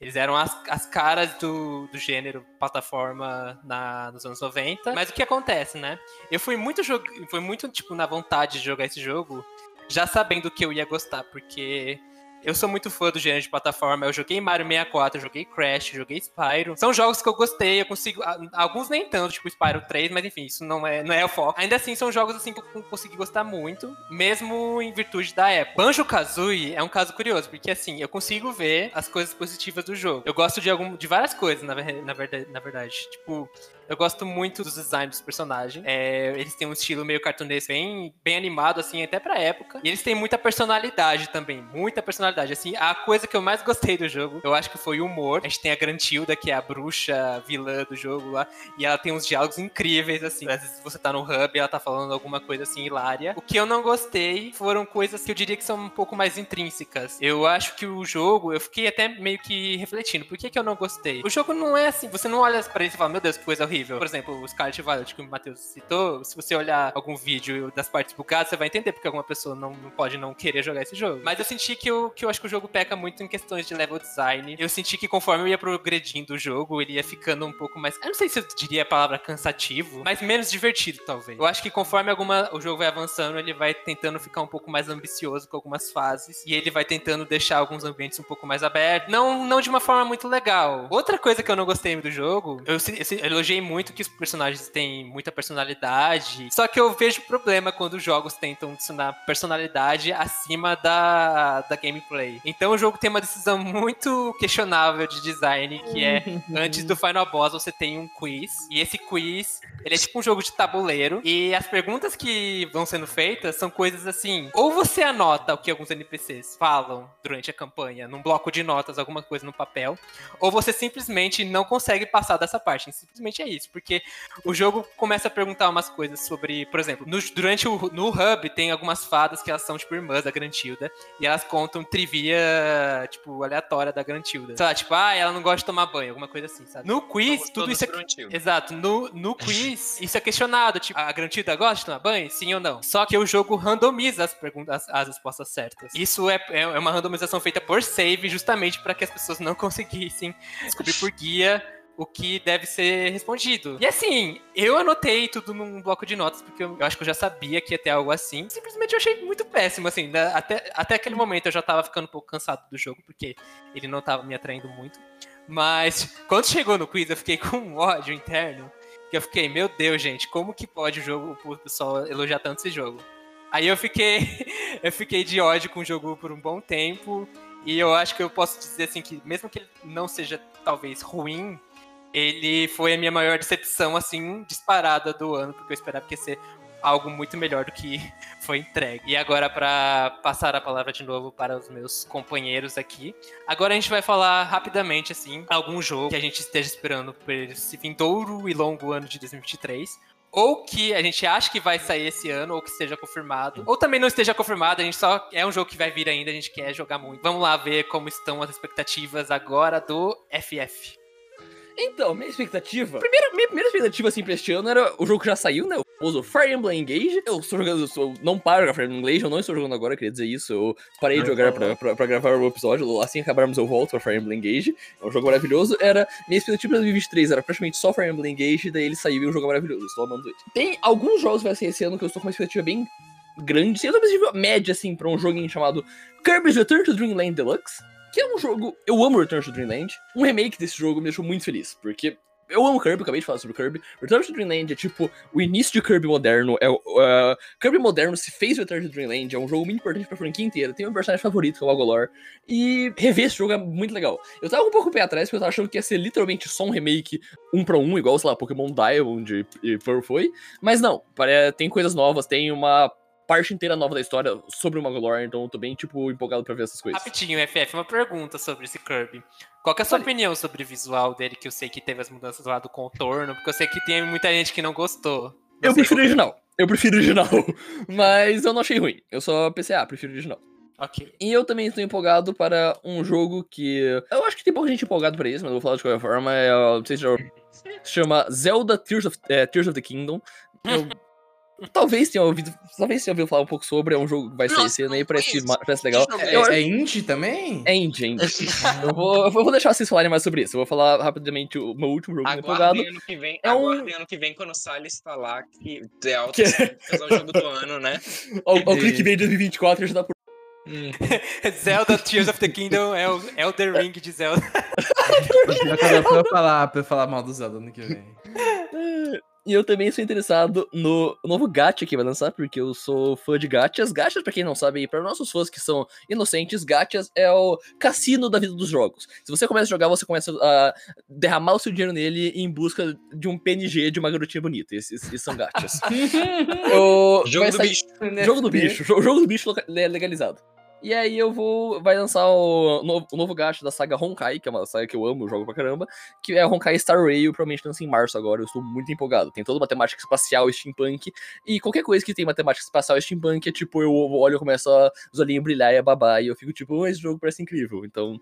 eles eram as, as caras do, do gênero plataforma na, nos anos 90. Mas o que acontece, né? Eu fui muito, fui muito tipo, na vontade de jogar esse jogo, já sabendo que eu ia gostar, porque eu sou muito fã do gênero de plataforma. Eu joguei Mario 64, eu joguei Crash, joguei Spyro. São jogos que eu gostei, eu consigo. Alguns nem tanto, tipo Spyro 3, mas enfim, isso não é, não é o foco. Ainda assim, são jogos assim que eu consegui gostar muito, mesmo em virtude da época. Banjo Kazooie é um caso curioso, porque assim, eu consigo ver as coisas positivas do jogo. Eu gosto de, algum, de várias coisas, na, na, verdade, na verdade. Tipo, eu gosto muito dos designs dos personagens. É, eles têm um estilo meio cartunesco, bem, bem animado, assim, até pra época. E eles têm muita personalidade também. Muita personalidade. Assim, a coisa que eu mais gostei do jogo, eu acho que foi o humor. A gente tem a Grantilda, que é a bruxa vilã do jogo lá. E ela tem uns diálogos incríveis, assim. Às vezes você tá no hub e ela tá falando alguma coisa assim hilária. O que eu não gostei foram coisas que eu diria que são um pouco mais intrínsecas. Eu acho que o jogo, eu fiquei até meio que refletindo. Por que, que eu não gostei? O jogo não é assim. Você não olha pra ele e fala, meu Deus, que coisa horrível. Por exemplo, o Scarlet Violet que o Matheus citou, se você olhar algum vídeo das partes bugadas, você vai entender porque alguma pessoa não, não pode não querer jogar esse jogo. Mas eu senti que eu, que eu acho que o jogo peca muito em questões de level design. Eu senti que conforme eu ia progredindo o jogo, ele ia ficando um pouco mais. Eu não sei se eu diria a palavra cansativo, mas menos divertido, talvez. Eu acho que conforme alguma, o jogo vai avançando, ele vai tentando ficar um pouco mais ambicioso com algumas fases. E ele vai tentando deixar alguns ambientes um pouco mais abertos. Não, não de uma forma muito legal. Outra coisa que eu não gostei do jogo, eu, eu elogiei muito que os personagens têm muita personalidade. Só que eu vejo problema quando os jogos tentam adicionar personalidade acima da, da gameplay. Então o jogo tem uma decisão muito questionável de design, que é antes do final boss você tem um quiz. E esse quiz, ele é tipo um jogo de tabuleiro. E as perguntas que vão sendo feitas são coisas assim. Ou você anota o que alguns NPCs falam durante a campanha, num bloco de notas, alguma coisa no papel. Ou você simplesmente não consegue passar dessa parte. Simplesmente é isso. Porque o jogo começa a perguntar umas coisas sobre, por exemplo, no- durante o no hub tem algumas fadas que elas são tipo irmãs da Grantilda e elas contam trivia tipo aleatória da Grantilda. Sei lá, tipo, ah, ela não gosta de tomar banho, alguma coisa assim, sabe? No quiz, Somos tudo isso é Gruntilda. Exato, no, no quiz, isso é questionado, tipo, a Grantilda gosta de tomar banho? Sim ou não? Só que o jogo randomiza as perguntas, as respostas certas. Isso é, é uma randomização feita por save, justamente para que as pessoas não conseguissem descobrir por guia o que deve ser respondido. E assim, eu anotei tudo num bloco de notas, porque eu, acho que eu já sabia que ia ter algo assim. Simplesmente eu achei muito péssimo, assim. né? Até, até aquele momento eu já tava ficando um pouco cansado do jogo, porque ele não tava me atraindo muito. Mas quando chegou no quiz, eu fiquei com um ódio interno. Que eu fiquei, meu Deus, gente, como que pode o jogo, o pessoal elogiar tanto esse jogo? Aí eu fiquei, eu fiquei de ódio com o jogo por um bom tempo. E eu acho que eu posso dizer assim que, mesmo que ele não seja talvez ruim, ele foi a minha maior decepção, assim, disparada do ano, porque eu esperava que ia ser algo muito melhor do que foi entregue. E agora, para passar a palavra de novo para os meus companheiros aqui, agora a gente vai falar rapidamente, assim, algum jogo que a gente esteja esperando por esse vindouro e longo ano de 2023. Ou que a gente acha que vai sair esse ano, ou que esteja confirmado. Ou também não esteja confirmado, a gente só. É um jogo que vai vir ainda, a gente quer jogar muito. Vamos lá ver como estão as expectativas agora do FF. Então, minha expectativa. Primeira, minha primeira expectativa, assim, pra este ano era o jogo que já saiu, né? O famoso Fire Emblem Engage. Eu estou jogando, eu sou- não paro de jogar Fire Emblem Engage, eu não estou jogando agora, queria dizer isso. Eu parei de jogar pra, pra, pra gravar o episódio. Assim que acabarmos, eu volto pra Fire Emblem Engage. É um jogo maravilhoso. Era. Minha expectativa pra 2023 era praticamente só Fire Emblem Engage, daí ele saiu e o jogo é maravilhoso. Estou amando ele. Tem alguns jogos que vai ser esse ano que eu estou com uma expectativa bem grande. Sim, eu tô com uma expectativa média, assim, pra um joguinho chamado Kirby's Return to Dreamland Deluxe. Que é um jogo. Eu amo Return to Dreamland. Um remake desse jogo me deixou muito feliz. Porque eu amo Kirby, acabei de falar sobre Kirby. Return to Dreamland é tipo o início de Kirby moderno. É, uh, Kirby moderno se fez Return to Dreamland. É um jogo muito importante pra franquia inteira. Tem meu personagem favorito, que é o Agolor. E rever esse jogo é muito legal. Eu tava um pouco pé atrás, porque eu tava achando que ia ser literalmente só um remake um pra um, igual, sei lá, Pokémon Diamond e, Pearl foi. Mas não, tem coisas novas, tem uma parte inteira nova da história sobre o Magolor, então eu tô bem, tipo, empolgado pra ver essas coisas. Rapidinho, FF, uma pergunta sobre esse Kirby. Qual que é a sua opinião sobre o visual dele, que eu sei que teve as mudanças lá do contorno, porque eu sei que tem muita gente que não gostou. Não Eu prefiro o original. Eu prefiro o original. Mas eu não achei ruim. Eu só ah, prefiro o original. Ok. E eu também estou empolgado para um jogo que. Eu acho que tem pouca gente empolgado pra isso, mas eu vou falar de qualquer forma. É, eu não sei se já. Se chama Zelda Tears of, é, Tears of the Kingdom. Eu. Talvez tenha ouvido. Talvez tenha ouvido falar um pouco sobre. É um jogo que vai sair esse ano aí, parece, parece legal. É, Eu- é indie também? É indie, é indie. eu, vou, eu vou deixar vocês falarem mais sobre isso. Eu vou falar rapidamente o meu último jogo empolgado. Ano que vem, É um- aguardem ano que vem quando o Salles falar que The Alto Que- é o jogo do ano, né? Ao E- clickbait 2024 já dá por. Zelda Tears of the Kingdom é o Elder Ring de Zelda. Eu falar, pra eu falar mal do Zelda ano que vem. E eu também sou interessado no novo gacha que vai lançar, porque eu sou fã de gachas. Gachas, pra quem não sabe, para nossos fãs que são inocentes, gachas é o cassino da vida dos jogos. Se você começa a jogar, você começa a derramar o seu dinheiro nele em busca de um PNG de uma garotinha bonita. Esses, esses são gachas. O- Jogo do sair- bicho. Jogo do bicho, jo- jogo do bicho loca- le- legalizado. E aí eu vou. Vai lançar o novo, o novo gacha da saga Honkai, que é uma saga que eu amo, eu jogo pra caramba. Que é Honkai Star Rail, provavelmente lança em março agora. Eu estou muito empolgado. Tem toda uma temática espacial steampunk. E qualquer coisa que tem uma temática espacial steampunk é tipo, eu olho e começo a os olhinhos brilhar e a babar. E eu fico tipo, "Oh, esse jogo parece incrível. Então,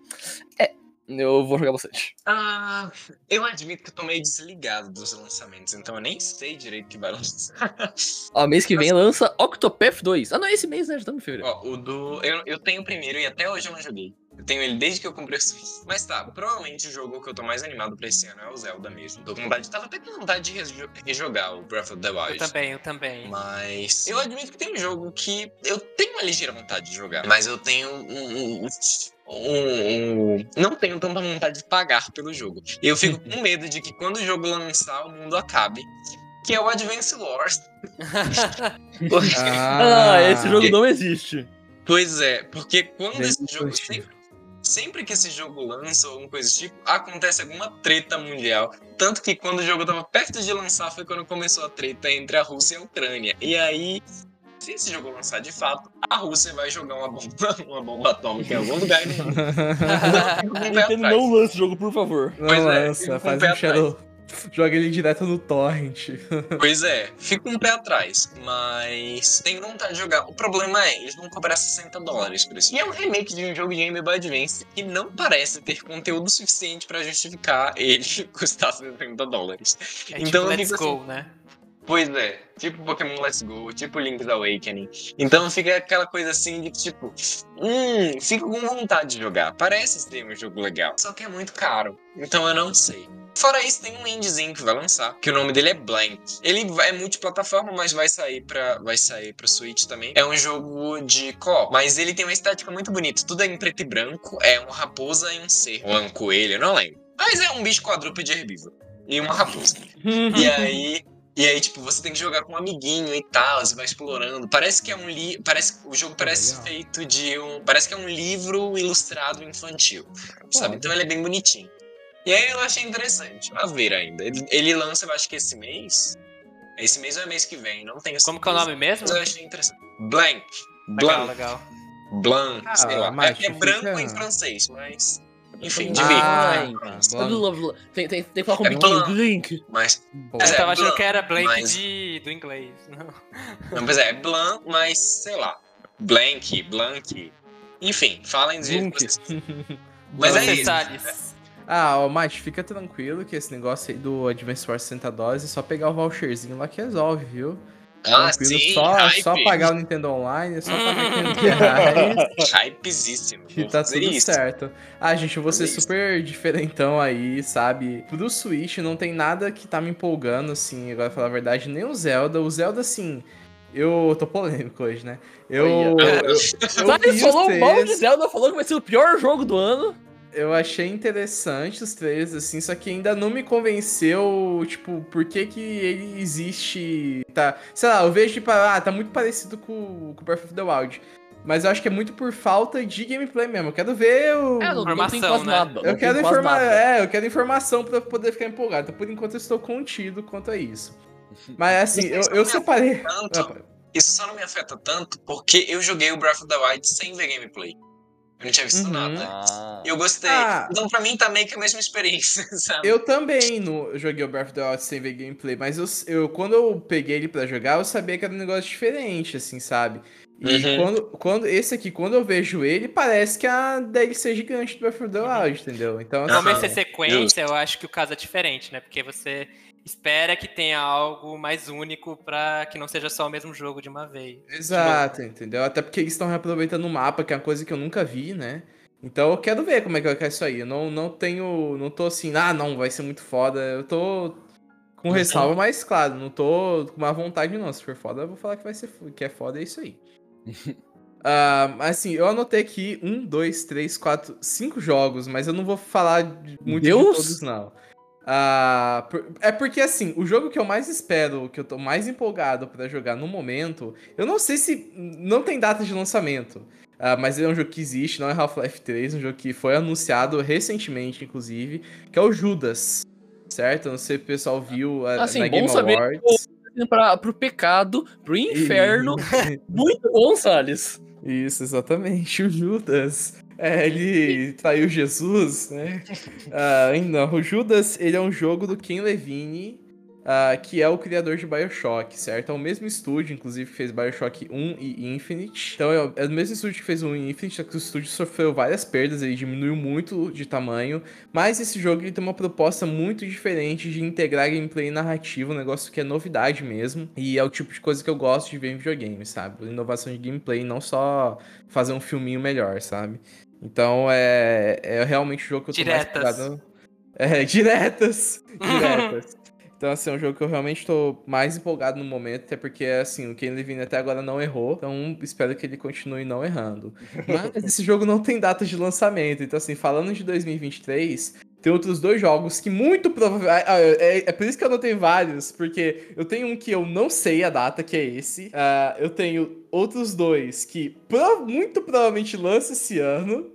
é. Eu vou jogar bastante. Ah, eu admito que eu tô meio desligado dos lançamentos, então eu nem sei direito que vai lançar. Ó, mês que vem lança Octopath 2. Ah, não, é esse mês, né? Já estamos em fevereiro. Ó, o do. Eu, eu tenho o primeiro e até hoje eu não joguei. Eu tenho ele desde que eu comprei o Switch. Mas tá, provavelmente o jogo que eu tô mais animado pra esse ano é o Zelda mesmo. Tô com vontade, tava até com vontade de rejo- rejogar o Breath of the Eu Wild. também, eu também. Mas eu admito que tem um jogo que eu tenho uma ligeira vontade de jogar. Mas eu tenho um. um- um- um- não tenho tanta vontade de pagar pelo jogo. E eu fico com medo de que quando o jogo lançar, o mundo acabe. Que é o Advance Wars. Porque- Ah, esse jogo não existe. Pois é, porque quando esse jogo. Sempre, sempre que esse jogo lança ou alguma coisa do tipo, acontece alguma treta mundial. Tanto que quando o jogo tava perto de lançar foi quando começou a treta entre a Rússia e a Ucrânia. E aí, se esse jogo lançar de fato, a Rússia vai jogar uma bomba, uma bomba atômica em algum lugar no mundo. Então, eu fico com o pé Nintendo atrás. não lança o jogo, por favor. Não Pois é, lança, faz um shadow. Joga ele direto no torrent. Pois é, fico um pé atrás, mas tenho vontade de jogar. O problema é, eles vão cobrar 60 dólares por isso. E é um remake de um jogo de Game Boy Advance que não parece ter conteúdo suficiente pra justificar ele custar 60 dólares. É Então eu tipo Let's assim, Go, né? Pois é, tipo Pokémon Let's Go, tipo Link's Awakening. Então fica aquela coisa assim de tipo, hum, fico com vontade de jogar. Parece ser um jogo legal, só que é muito caro. Então eu não sei. Fora isso, tem um indiezinho que vai lançar, que o nome dele é Blank. Ele é multiplataforma, mas vai sair pra vai sair para Switch também. É um jogo de co mas ele tem uma estética muito bonita. Tudo é em preto e branco, é uma raposa e um cervo, ou é um coelho, eu não lembro. Mas é um bicho quadrúpede herbívoro e uma raposa. E aí, e aí, tipo, você tem que jogar com um amiguinho e tal, você vai explorando. Parece que é um li... parece O jogo parece legal. feito de um. Parece que é um livro ilustrado infantil. Sabe? Então ele é bem bonitinho. E aí eu achei interessante. A ver ainda. Ele, ele lança, eu acho que esse mês. Esse mês ou é mês que vem, não tenho Como que é o nome mesmo? Mas eu achei interessante. Blank. Legal, Blanc. legal. Blanc, Ah, sei lá. mas É, é fica- branco em francês, mas. Enfim, de Ah, tá. Eu não- não- Tem, tem, tem que falar com o É biquinho. blanc. Link. Mas. Mas Eu é tava achando Blanc, que era Blake mas- de... do inglês. Não. Não, pois é, é Blanc, mas sei lá. Blank, Blank. Enfim, falem vocês. Mas é isso. Ah, ó, Mate, fica tranquilo que esse negócio aí do Advance Wars 60 dólares é só pegar o voucherzinho lá que resolve, viu? Ah, Tranquilo, sim, só, hype. só pagar o Nintendo Online, é só pagar 500 reais Hypezíssimo. que tá tudo isso. certo. Ah, gente, eu vou ser isso. super diferentão aí, sabe? Pro Switch não tem nada que tá me empolgando, assim, agora pra falar a verdade, nem o Zelda. O Zelda, assim, eu tô polêmico hoje, né? Eu. Eu, eu, os falou mal de Zelda, falou que vai ser o pior jogo do ano. Eu achei interessante os trailers, assim, só que ainda não me convenceu, tipo, por que que ele existe, tá... Sei lá, eu vejo, tipo, ah, tá muito parecido com, com Breath of the Wild. Mas eu acho que é muito por falta de gameplay mesmo. Eu quero ver o... É, não, Informação, né? nada. eu quero quase informa... nada. É, eu quero informação pra poder ficar empolgado. Então, por enquanto eu estou contido quanto a isso. Mas assim, eu, eu separei. Tanto, isso só não me afeta tanto porque eu joguei o Breath of the Wild sem ver gameplay. Eu não tinha visto Uhum. nada. Ah. E eu gostei. Ah. Então, pra mim, tá meio que a mesma experiência, sabe? Eu também no, joguei o Breath of the Wild sem ver gameplay, mas eu, eu, quando eu peguei ele pra jogar, eu sabia que era um negócio diferente, assim, sabe? E Uhum. quando, quando esse aqui, quando eu vejo ele, parece que a DLC gigante do Breath of the Wild, entendeu? Então. Como assim, esse é sequência, eu acho que o caso é diferente, né? Porque você espera que tenha algo mais único pra que não seja só o mesmo jogo de uma vez. Exato, entendeu? Até porque eles estão reaproveitando o mapa, que é uma coisa que eu nunca vi, né? Então eu quero ver como é que vai ficar isso aí. Eu não, não tenho. Não tô assim, ah, não, vai ser muito foda. Eu tô com ressalva, mas claro, não tô com má vontade, não. Se for foda, eu vou falar que vai ser que é foda, é isso aí. Ah, mas assim, eu anotei aqui um, dois, três, quatro, cinco jogos, mas eu não vou falar de- muito de Deus! todos, não. Ah, é porque assim, o jogo que eu mais espero, que eu tô mais empolgado pra jogar no momento, eu não sei se não tem data de lançamento, ah, mas ele é um jogo que existe, não é Half-Life 3, um jogo que foi anunciado recentemente, inclusive, que é o Judas, certo? Eu não sei se o pessoal viu ah, Assim, na bom Game saber Awards. Pra, pro pecado, pro inferno. Muito bom, Salles. Isso, exatamente, o Judas. É, ele traiu Jesus, né? Ah, não, o Judas, ele é um jogo do Ken Levine, ah, que é o criador de Bioshock, certo? É o mesmo estúdio, inclusive, que fez Bioshock 1 e Infinite. Então, é o- é o mesmo estúdio que fez o 1 e Infinite, só que o estúdio sofreu várias perdas, ele diminuiu muito de tamanho. Mas esse jogo ele tem uma proposta muito diferente de integrar gameplay e narrativa, um negócio que é novidade mesmo. E é o tipo de coisa que eu gosto de ver em videogame, sabe? Inovação de gameplay, não só fazer um filminho melhor, sabe? Então é, é realmente o jogo que eu tô Diretas. mais empolgado. É, diretas. Diretas. Então, assim, é um jogo que eu realmente tô mais empolgado no momento, até porque, assim, o Ken Levine até agora não errou, então espero que ele continue não errando. Mas esse jogo não tem data de lançamento, então, assim, falando de 2023, tem outros dois jogos que muito provavelmente. É, é por isso que eu tenho vários, porque eu tenho um que eu não sei a data, que é esse. Ah, eu tenho outros dois que pro- muito provavelmente lançam esse ano.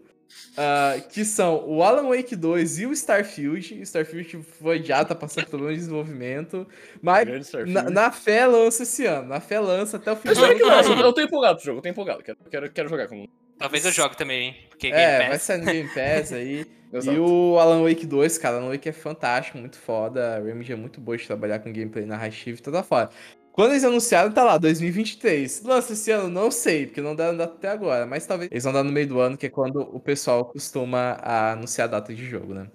ah, que são o Alan Wake 2 e o Starfield. Starfield foi já, tá passando por um desenvolvimento. Mas na, na fé lança esse ano. Na fé lança até o fim Eu do sei ano. que lança, eu tô empolgado pro jogo, eu tô empolgado. Quero, quero, quero jogar com Talvez eu jogue também, hein? Porque Game É, vai Pass. sair no Game Pass aí. e o Alan Wake 2, cara, Alan Wake é fantástico, muito foda. A Remedy é muito boa de trabalhar com gameplay narrativo e toda fora. Quando eles anunciaram, tá lá, 2023. Lança esse ano? Não sei, porque não deram data até agora. Mas talvez eles vão dar no meio do ano, que é quando o pessoal costuma a anunciar a data de jogo, né?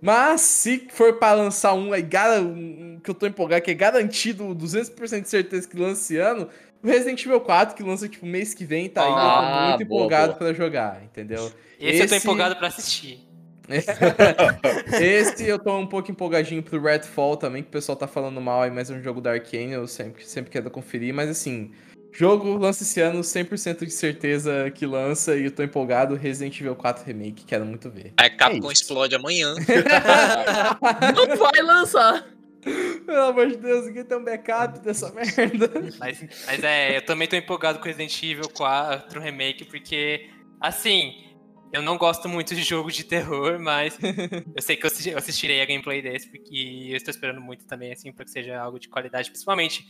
Mas se for pra lançar um, aí, um que eu tô empolgado, que é garantido 200% de certeza que lança esse ano, Resident Evil 4, que lança tipo mês que vem, tá aí. eu tô Ah, muito boa, empolgado boa. pra jogar, entendeu? Esse, eu tô esse- empolgado pra assistir. Esse eu tô um pouco empolgadinho pro Redfall também, que o pessoal tá falando mal aí, mas é um jogo da Arkane, eu sempre, sempre quero conferir, mas assim, jogo lança esse ano, 100% de certeza que lança, e eu tô empolgado, Resident Evil 4 Remake, quero muito ver. A Capcom É explode amanhã. Não vai lançar! Pelo amor de Deus, ninguém tem um backup dessa merda. Mas, mas é, eu também tô empolgado com Resident Evil 4 Remake, porque, assim, eu não gosto muito de jogo de terror, mas eu sei que eu assisti- eu assistirei a gameplay desse, porque eu estou esperando muito também, assim, pra que seja algo de qualidade, principalmente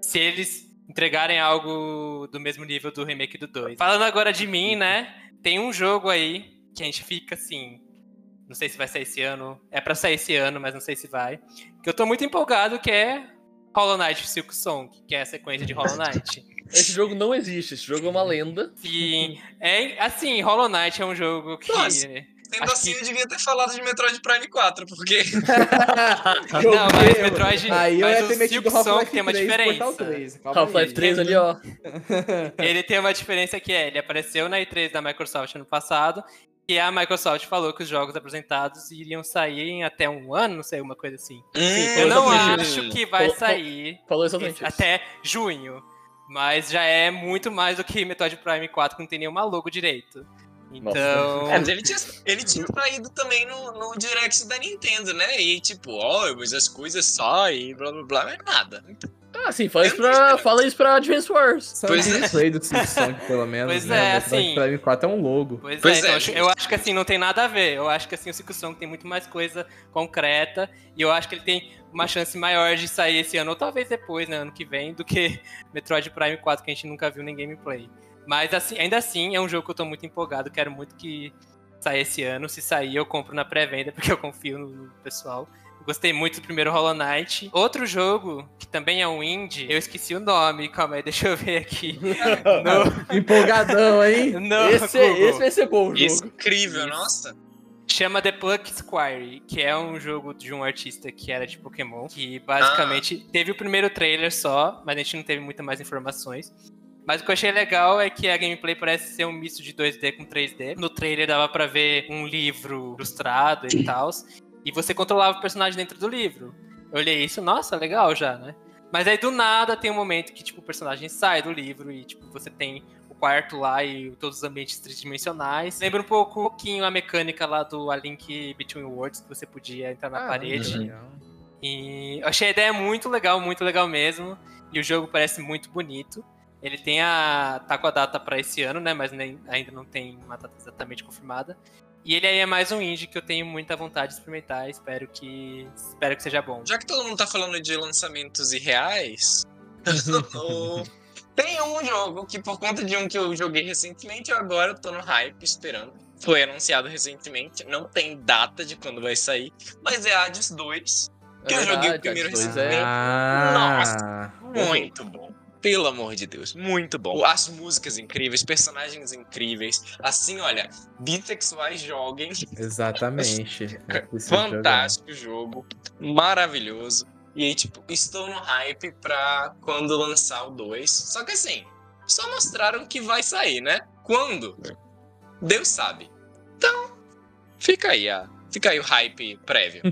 se eles entregarem algo do mesmo nível do remake do 2. Falando agora de mim, né, tem um jogo aí que a gente fica assim. Não sei se vai sair esse ano. É pra sair esse ano, mas não sei se vai. Que eu tô muito empolgado, que é Hollow Knight Silk Song, que é a sequência de Hollow Knight. Esse jogo não existe, esse jogo é uma lenda. Sim, é assim, Hollow Knight é um jogo que Nossa. Sendo Acho assim, que- eu devia ter falado de Metroid Prime 4, porque. Não, mas Metroid. Aí eu mas ia ter o metido Silk Song Half-Life tem uma 3 Portal diferença. 3. Calma aí. Half-Life 3 ali, ó. Ele tem uma diferença que é, ele apareceu na E3 da Microsoft ano passado, e a Microsoft falou que os jogos apresentados iriam sair em até um ano, não sei, uma coisa assim. Hum, Eu não acho que vai Falou- sair Falou exatamente isso. até junho, mas já é muito mais do que Metroid Prime 4, que não tem nenhuma logo direito. Então, É, mas ele tinha, ele tinha saído também no, no Direct da Nintendo, né? E tipo, ó, mas as coisas saem, blá blá blá, mas nada. Ah, sim, fala isso pra, fala isso pra Advance Wars. Só Pois um é. gameplay do Song, pelo menos. Pois né? é, Metroid assim- Prime 4 é um logo. Pois, Pois é, então é. eu acho- eu acho que assim, não tem nada a ver. Eu acho que assim, o Silk tem muito mais coisa concreta. E eu acho que ele tem uma chance maior de sair esse ano, ou talvez depois, né, ano que vem, do que Metroid Prime 4, que a gente nunca viu nem gameplay. Mas assim, ainda assim, é um jogo que eu tô muito empolgado, quero muito que saia esse ano. Se sair, eu compro na pré-venda, porque eu confio no pessoal. Gostei muito do primeiro Hollow Knight. Outro jogo, que também é um indie, eu esqueci o nome, calma aí, deixa eu ver aqui. No, Empolgadão, hein? no esse, Google. esse vai ser bom o Isso, jogo. incrível, nossa. Chama The Pluck Squire, que é um jogo de um artista que era de Pokémon, que basicamente teve o primeiro trailer só, mas a gente não teve muitas mais informações. Mas o que eu achei legal é que a gameplay parece ser um misto de 2D com 3D. No trailer dava pra ver um livro ilustrado e tal, e você controlava o personagem dentro do livro. Eu olhei isso, nossa, legal já, né? Mas aí do nada tem um momento que tipo o personagem sai do livro e tipo você tem o quarto lá e todos os ambientes tridimensionais. Lembra um pouco um pouquinho a mecânica lá do A Link Between Worlds, que você podia entrar na Ah, parede. legal. E eu achei a ideia muito legal, muito legal mesmo. E o jogo parece muito bonito. Ele tem a. tá com a data pra esse ano, né? Mas nem- ainda não tem uma data exatamente confirmada. E ele aí é mais um indie que eu tenho muita vontade de experimentar. Espero que. Espero que seja bom. Já que todo mundo tá falando de lançamentos irreais, tem um jogo que, por conta de um que eu joguei recentemente, eu agora tô no hype esperando. Foi anunciado recentemente, não tem data de quando vai sair, mas é Hades 2. Que eu joguei o primeiro 2 recentemente. é... Ah, Muito bom. Pelo amor de Deus, muito bom. As músicas incríveis, personagens incríveis. Assim, olha, bissexuais joguem. exatamente. É. Fantástico jogo, maravilhoso. E aí, tipo, estou no hype pra quando lançar o 2. Só que assim, só mostraram que vai sair, né? Quando? Deus sabe. Então, fica aí, a, fica aí o hype prévio.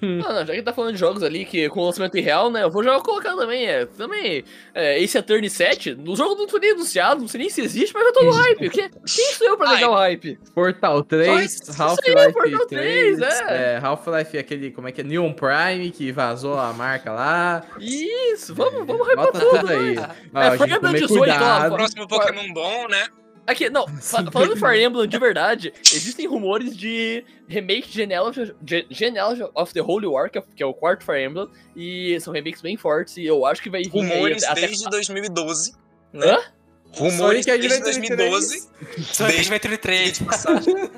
Não, não, já que tá falando de jogos ali que com lançamento irreal, né? Eu vou já colocar também, é. Também. É, Ace Attorney 7, no jogo não foi nem anunciado, não sei nem se existe, mas eu tô no hype. Que, quem sou eu pra negar o hype? Portal 3, Isso aí, Half-Life Portal 3, 3, é. Half-Life aquele, como é que é, Neon Prime, que vazou a marca lá. Isso, vamos, vamos hypar tudo. aí. né? Ó, É, Sonic, ó, cuidado. Próximo Pokémon bom, né? Aqui, não, fa- falando de Fire Emblem de verdade, existem rumores de remake de Genealogy, Ge- Genealogy of the Holy War, que é, que é o quarto Fire Emblem, e são remakes bem fortes, e eu acho que vai vir aí Rumores até- desde 2012. Né? Hã? Rumores Sonic desde Adventure 2012. Sonic Desde- Adventure 3, de passagem.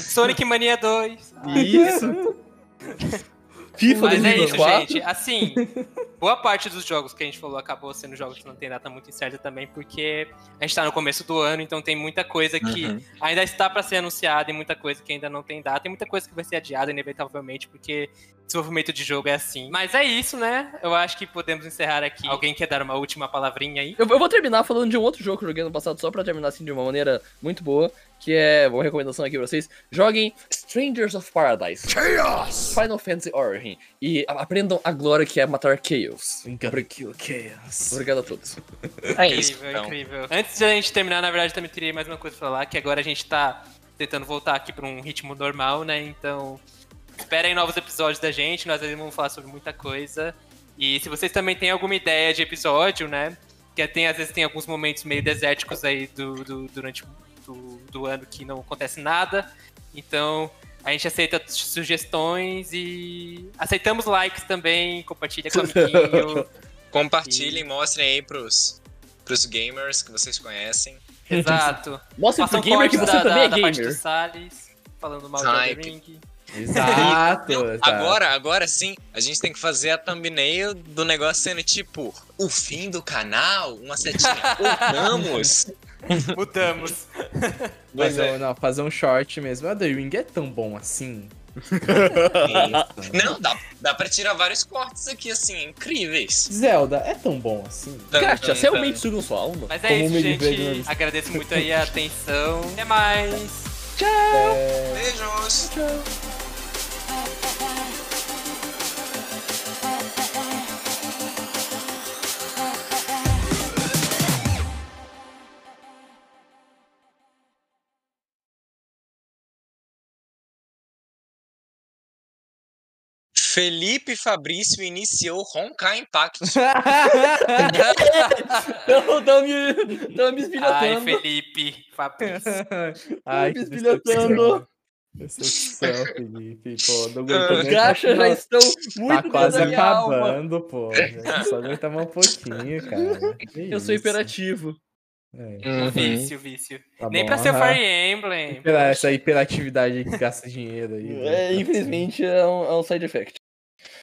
Sonic Mania 2. Isso. FIFA Mas é isso, 2024. gente. Assim, boa parte dos jogos que a gente falou acabou sendo jogos que não tem data muito incerta também, porque a gente tá no começo do ano, então tem muita coisa que Uhum. ainda está pra ser anunciada e muita coisa que ainda não tem data, e muita coisa que vai ser adiada inevitavelmente, porque desenvolvimento de jogo é assim. Mas é isso, né? Eu acho que podemos encerrar aqui. Alguém quer dar uma última palavrinha aí? Eu, eu vou terminar falando de um outro jogo que eu joguei no passado, só pra terminar assim de uma maneira muito boa, que é uma recomendação aqui pra vocês. Joguem Strangers of Paradise. Chaos! Final Fantasy Origin. E aprendam a glória que é matar Chaos. Chaos. Obrigado a todos. É isso. Incrível, Então. incrível. Antes de a gente terminar, na verdade, também teria mais uma coisa pra falar, que agora a gente tá tentando voltar aqui pra um ritmo normal, né? Então, esperem novos episódios da gente, nós ainda vamos falar sobre muita coisa. E se vocês também têm alguma ideia de episódio, né? Que tem, às vezes tem alguns momentos meio desérticos aí do, do- durante do, do ano que não acontece nada. Então, a gente aceita sugestões e aceitamos likes também, compartilha com o amiguinho. Compartilhem, mostrem aí pros, pros gamers que vocês conhecem. Exato. Mostre Faça pro gamer que você da, também é da, da parte do gamer. Salles, falando mal de. Elden Ring. Exato. tá. Agora, agora sim, a gente tem que fazer a thumbnail do negócio sendo tipo o fim do canal, uma setinha. Voltamos. Mudamos. Mas é. eu- não, fazer um short mesmo. A The Ring é tão bom assim. Não, dá, dá pra tirar vários cortes aqui, assim, incríveis. Zelda é tão bom assim. Gacha, você realmente sugam sua alma? Mas é Como isso, gente. disse. Agradeço muito aí a atenção. Até mais. Beijos. Felipe Fabrício iniciou Honkai Impact. Eu tô me, tô me Ai, esbilhotando. Felipe, Fabrício. Ai, me que esbilhotando. decepção. Felipe. Pô, não Os gachas já estão Tá muito quase dentro da minha alma. acabando, pô. Só aguentar mais um pouquinho, cara. Que Eu sou isso. hiperativo. É, Uhum. Vício, vício. tá Nem bom, pra ser. Fire Emblem. Hiper- Essa hiperatividade que gasta dinheiro aí. né? É, infelizmente é um, é um side effect.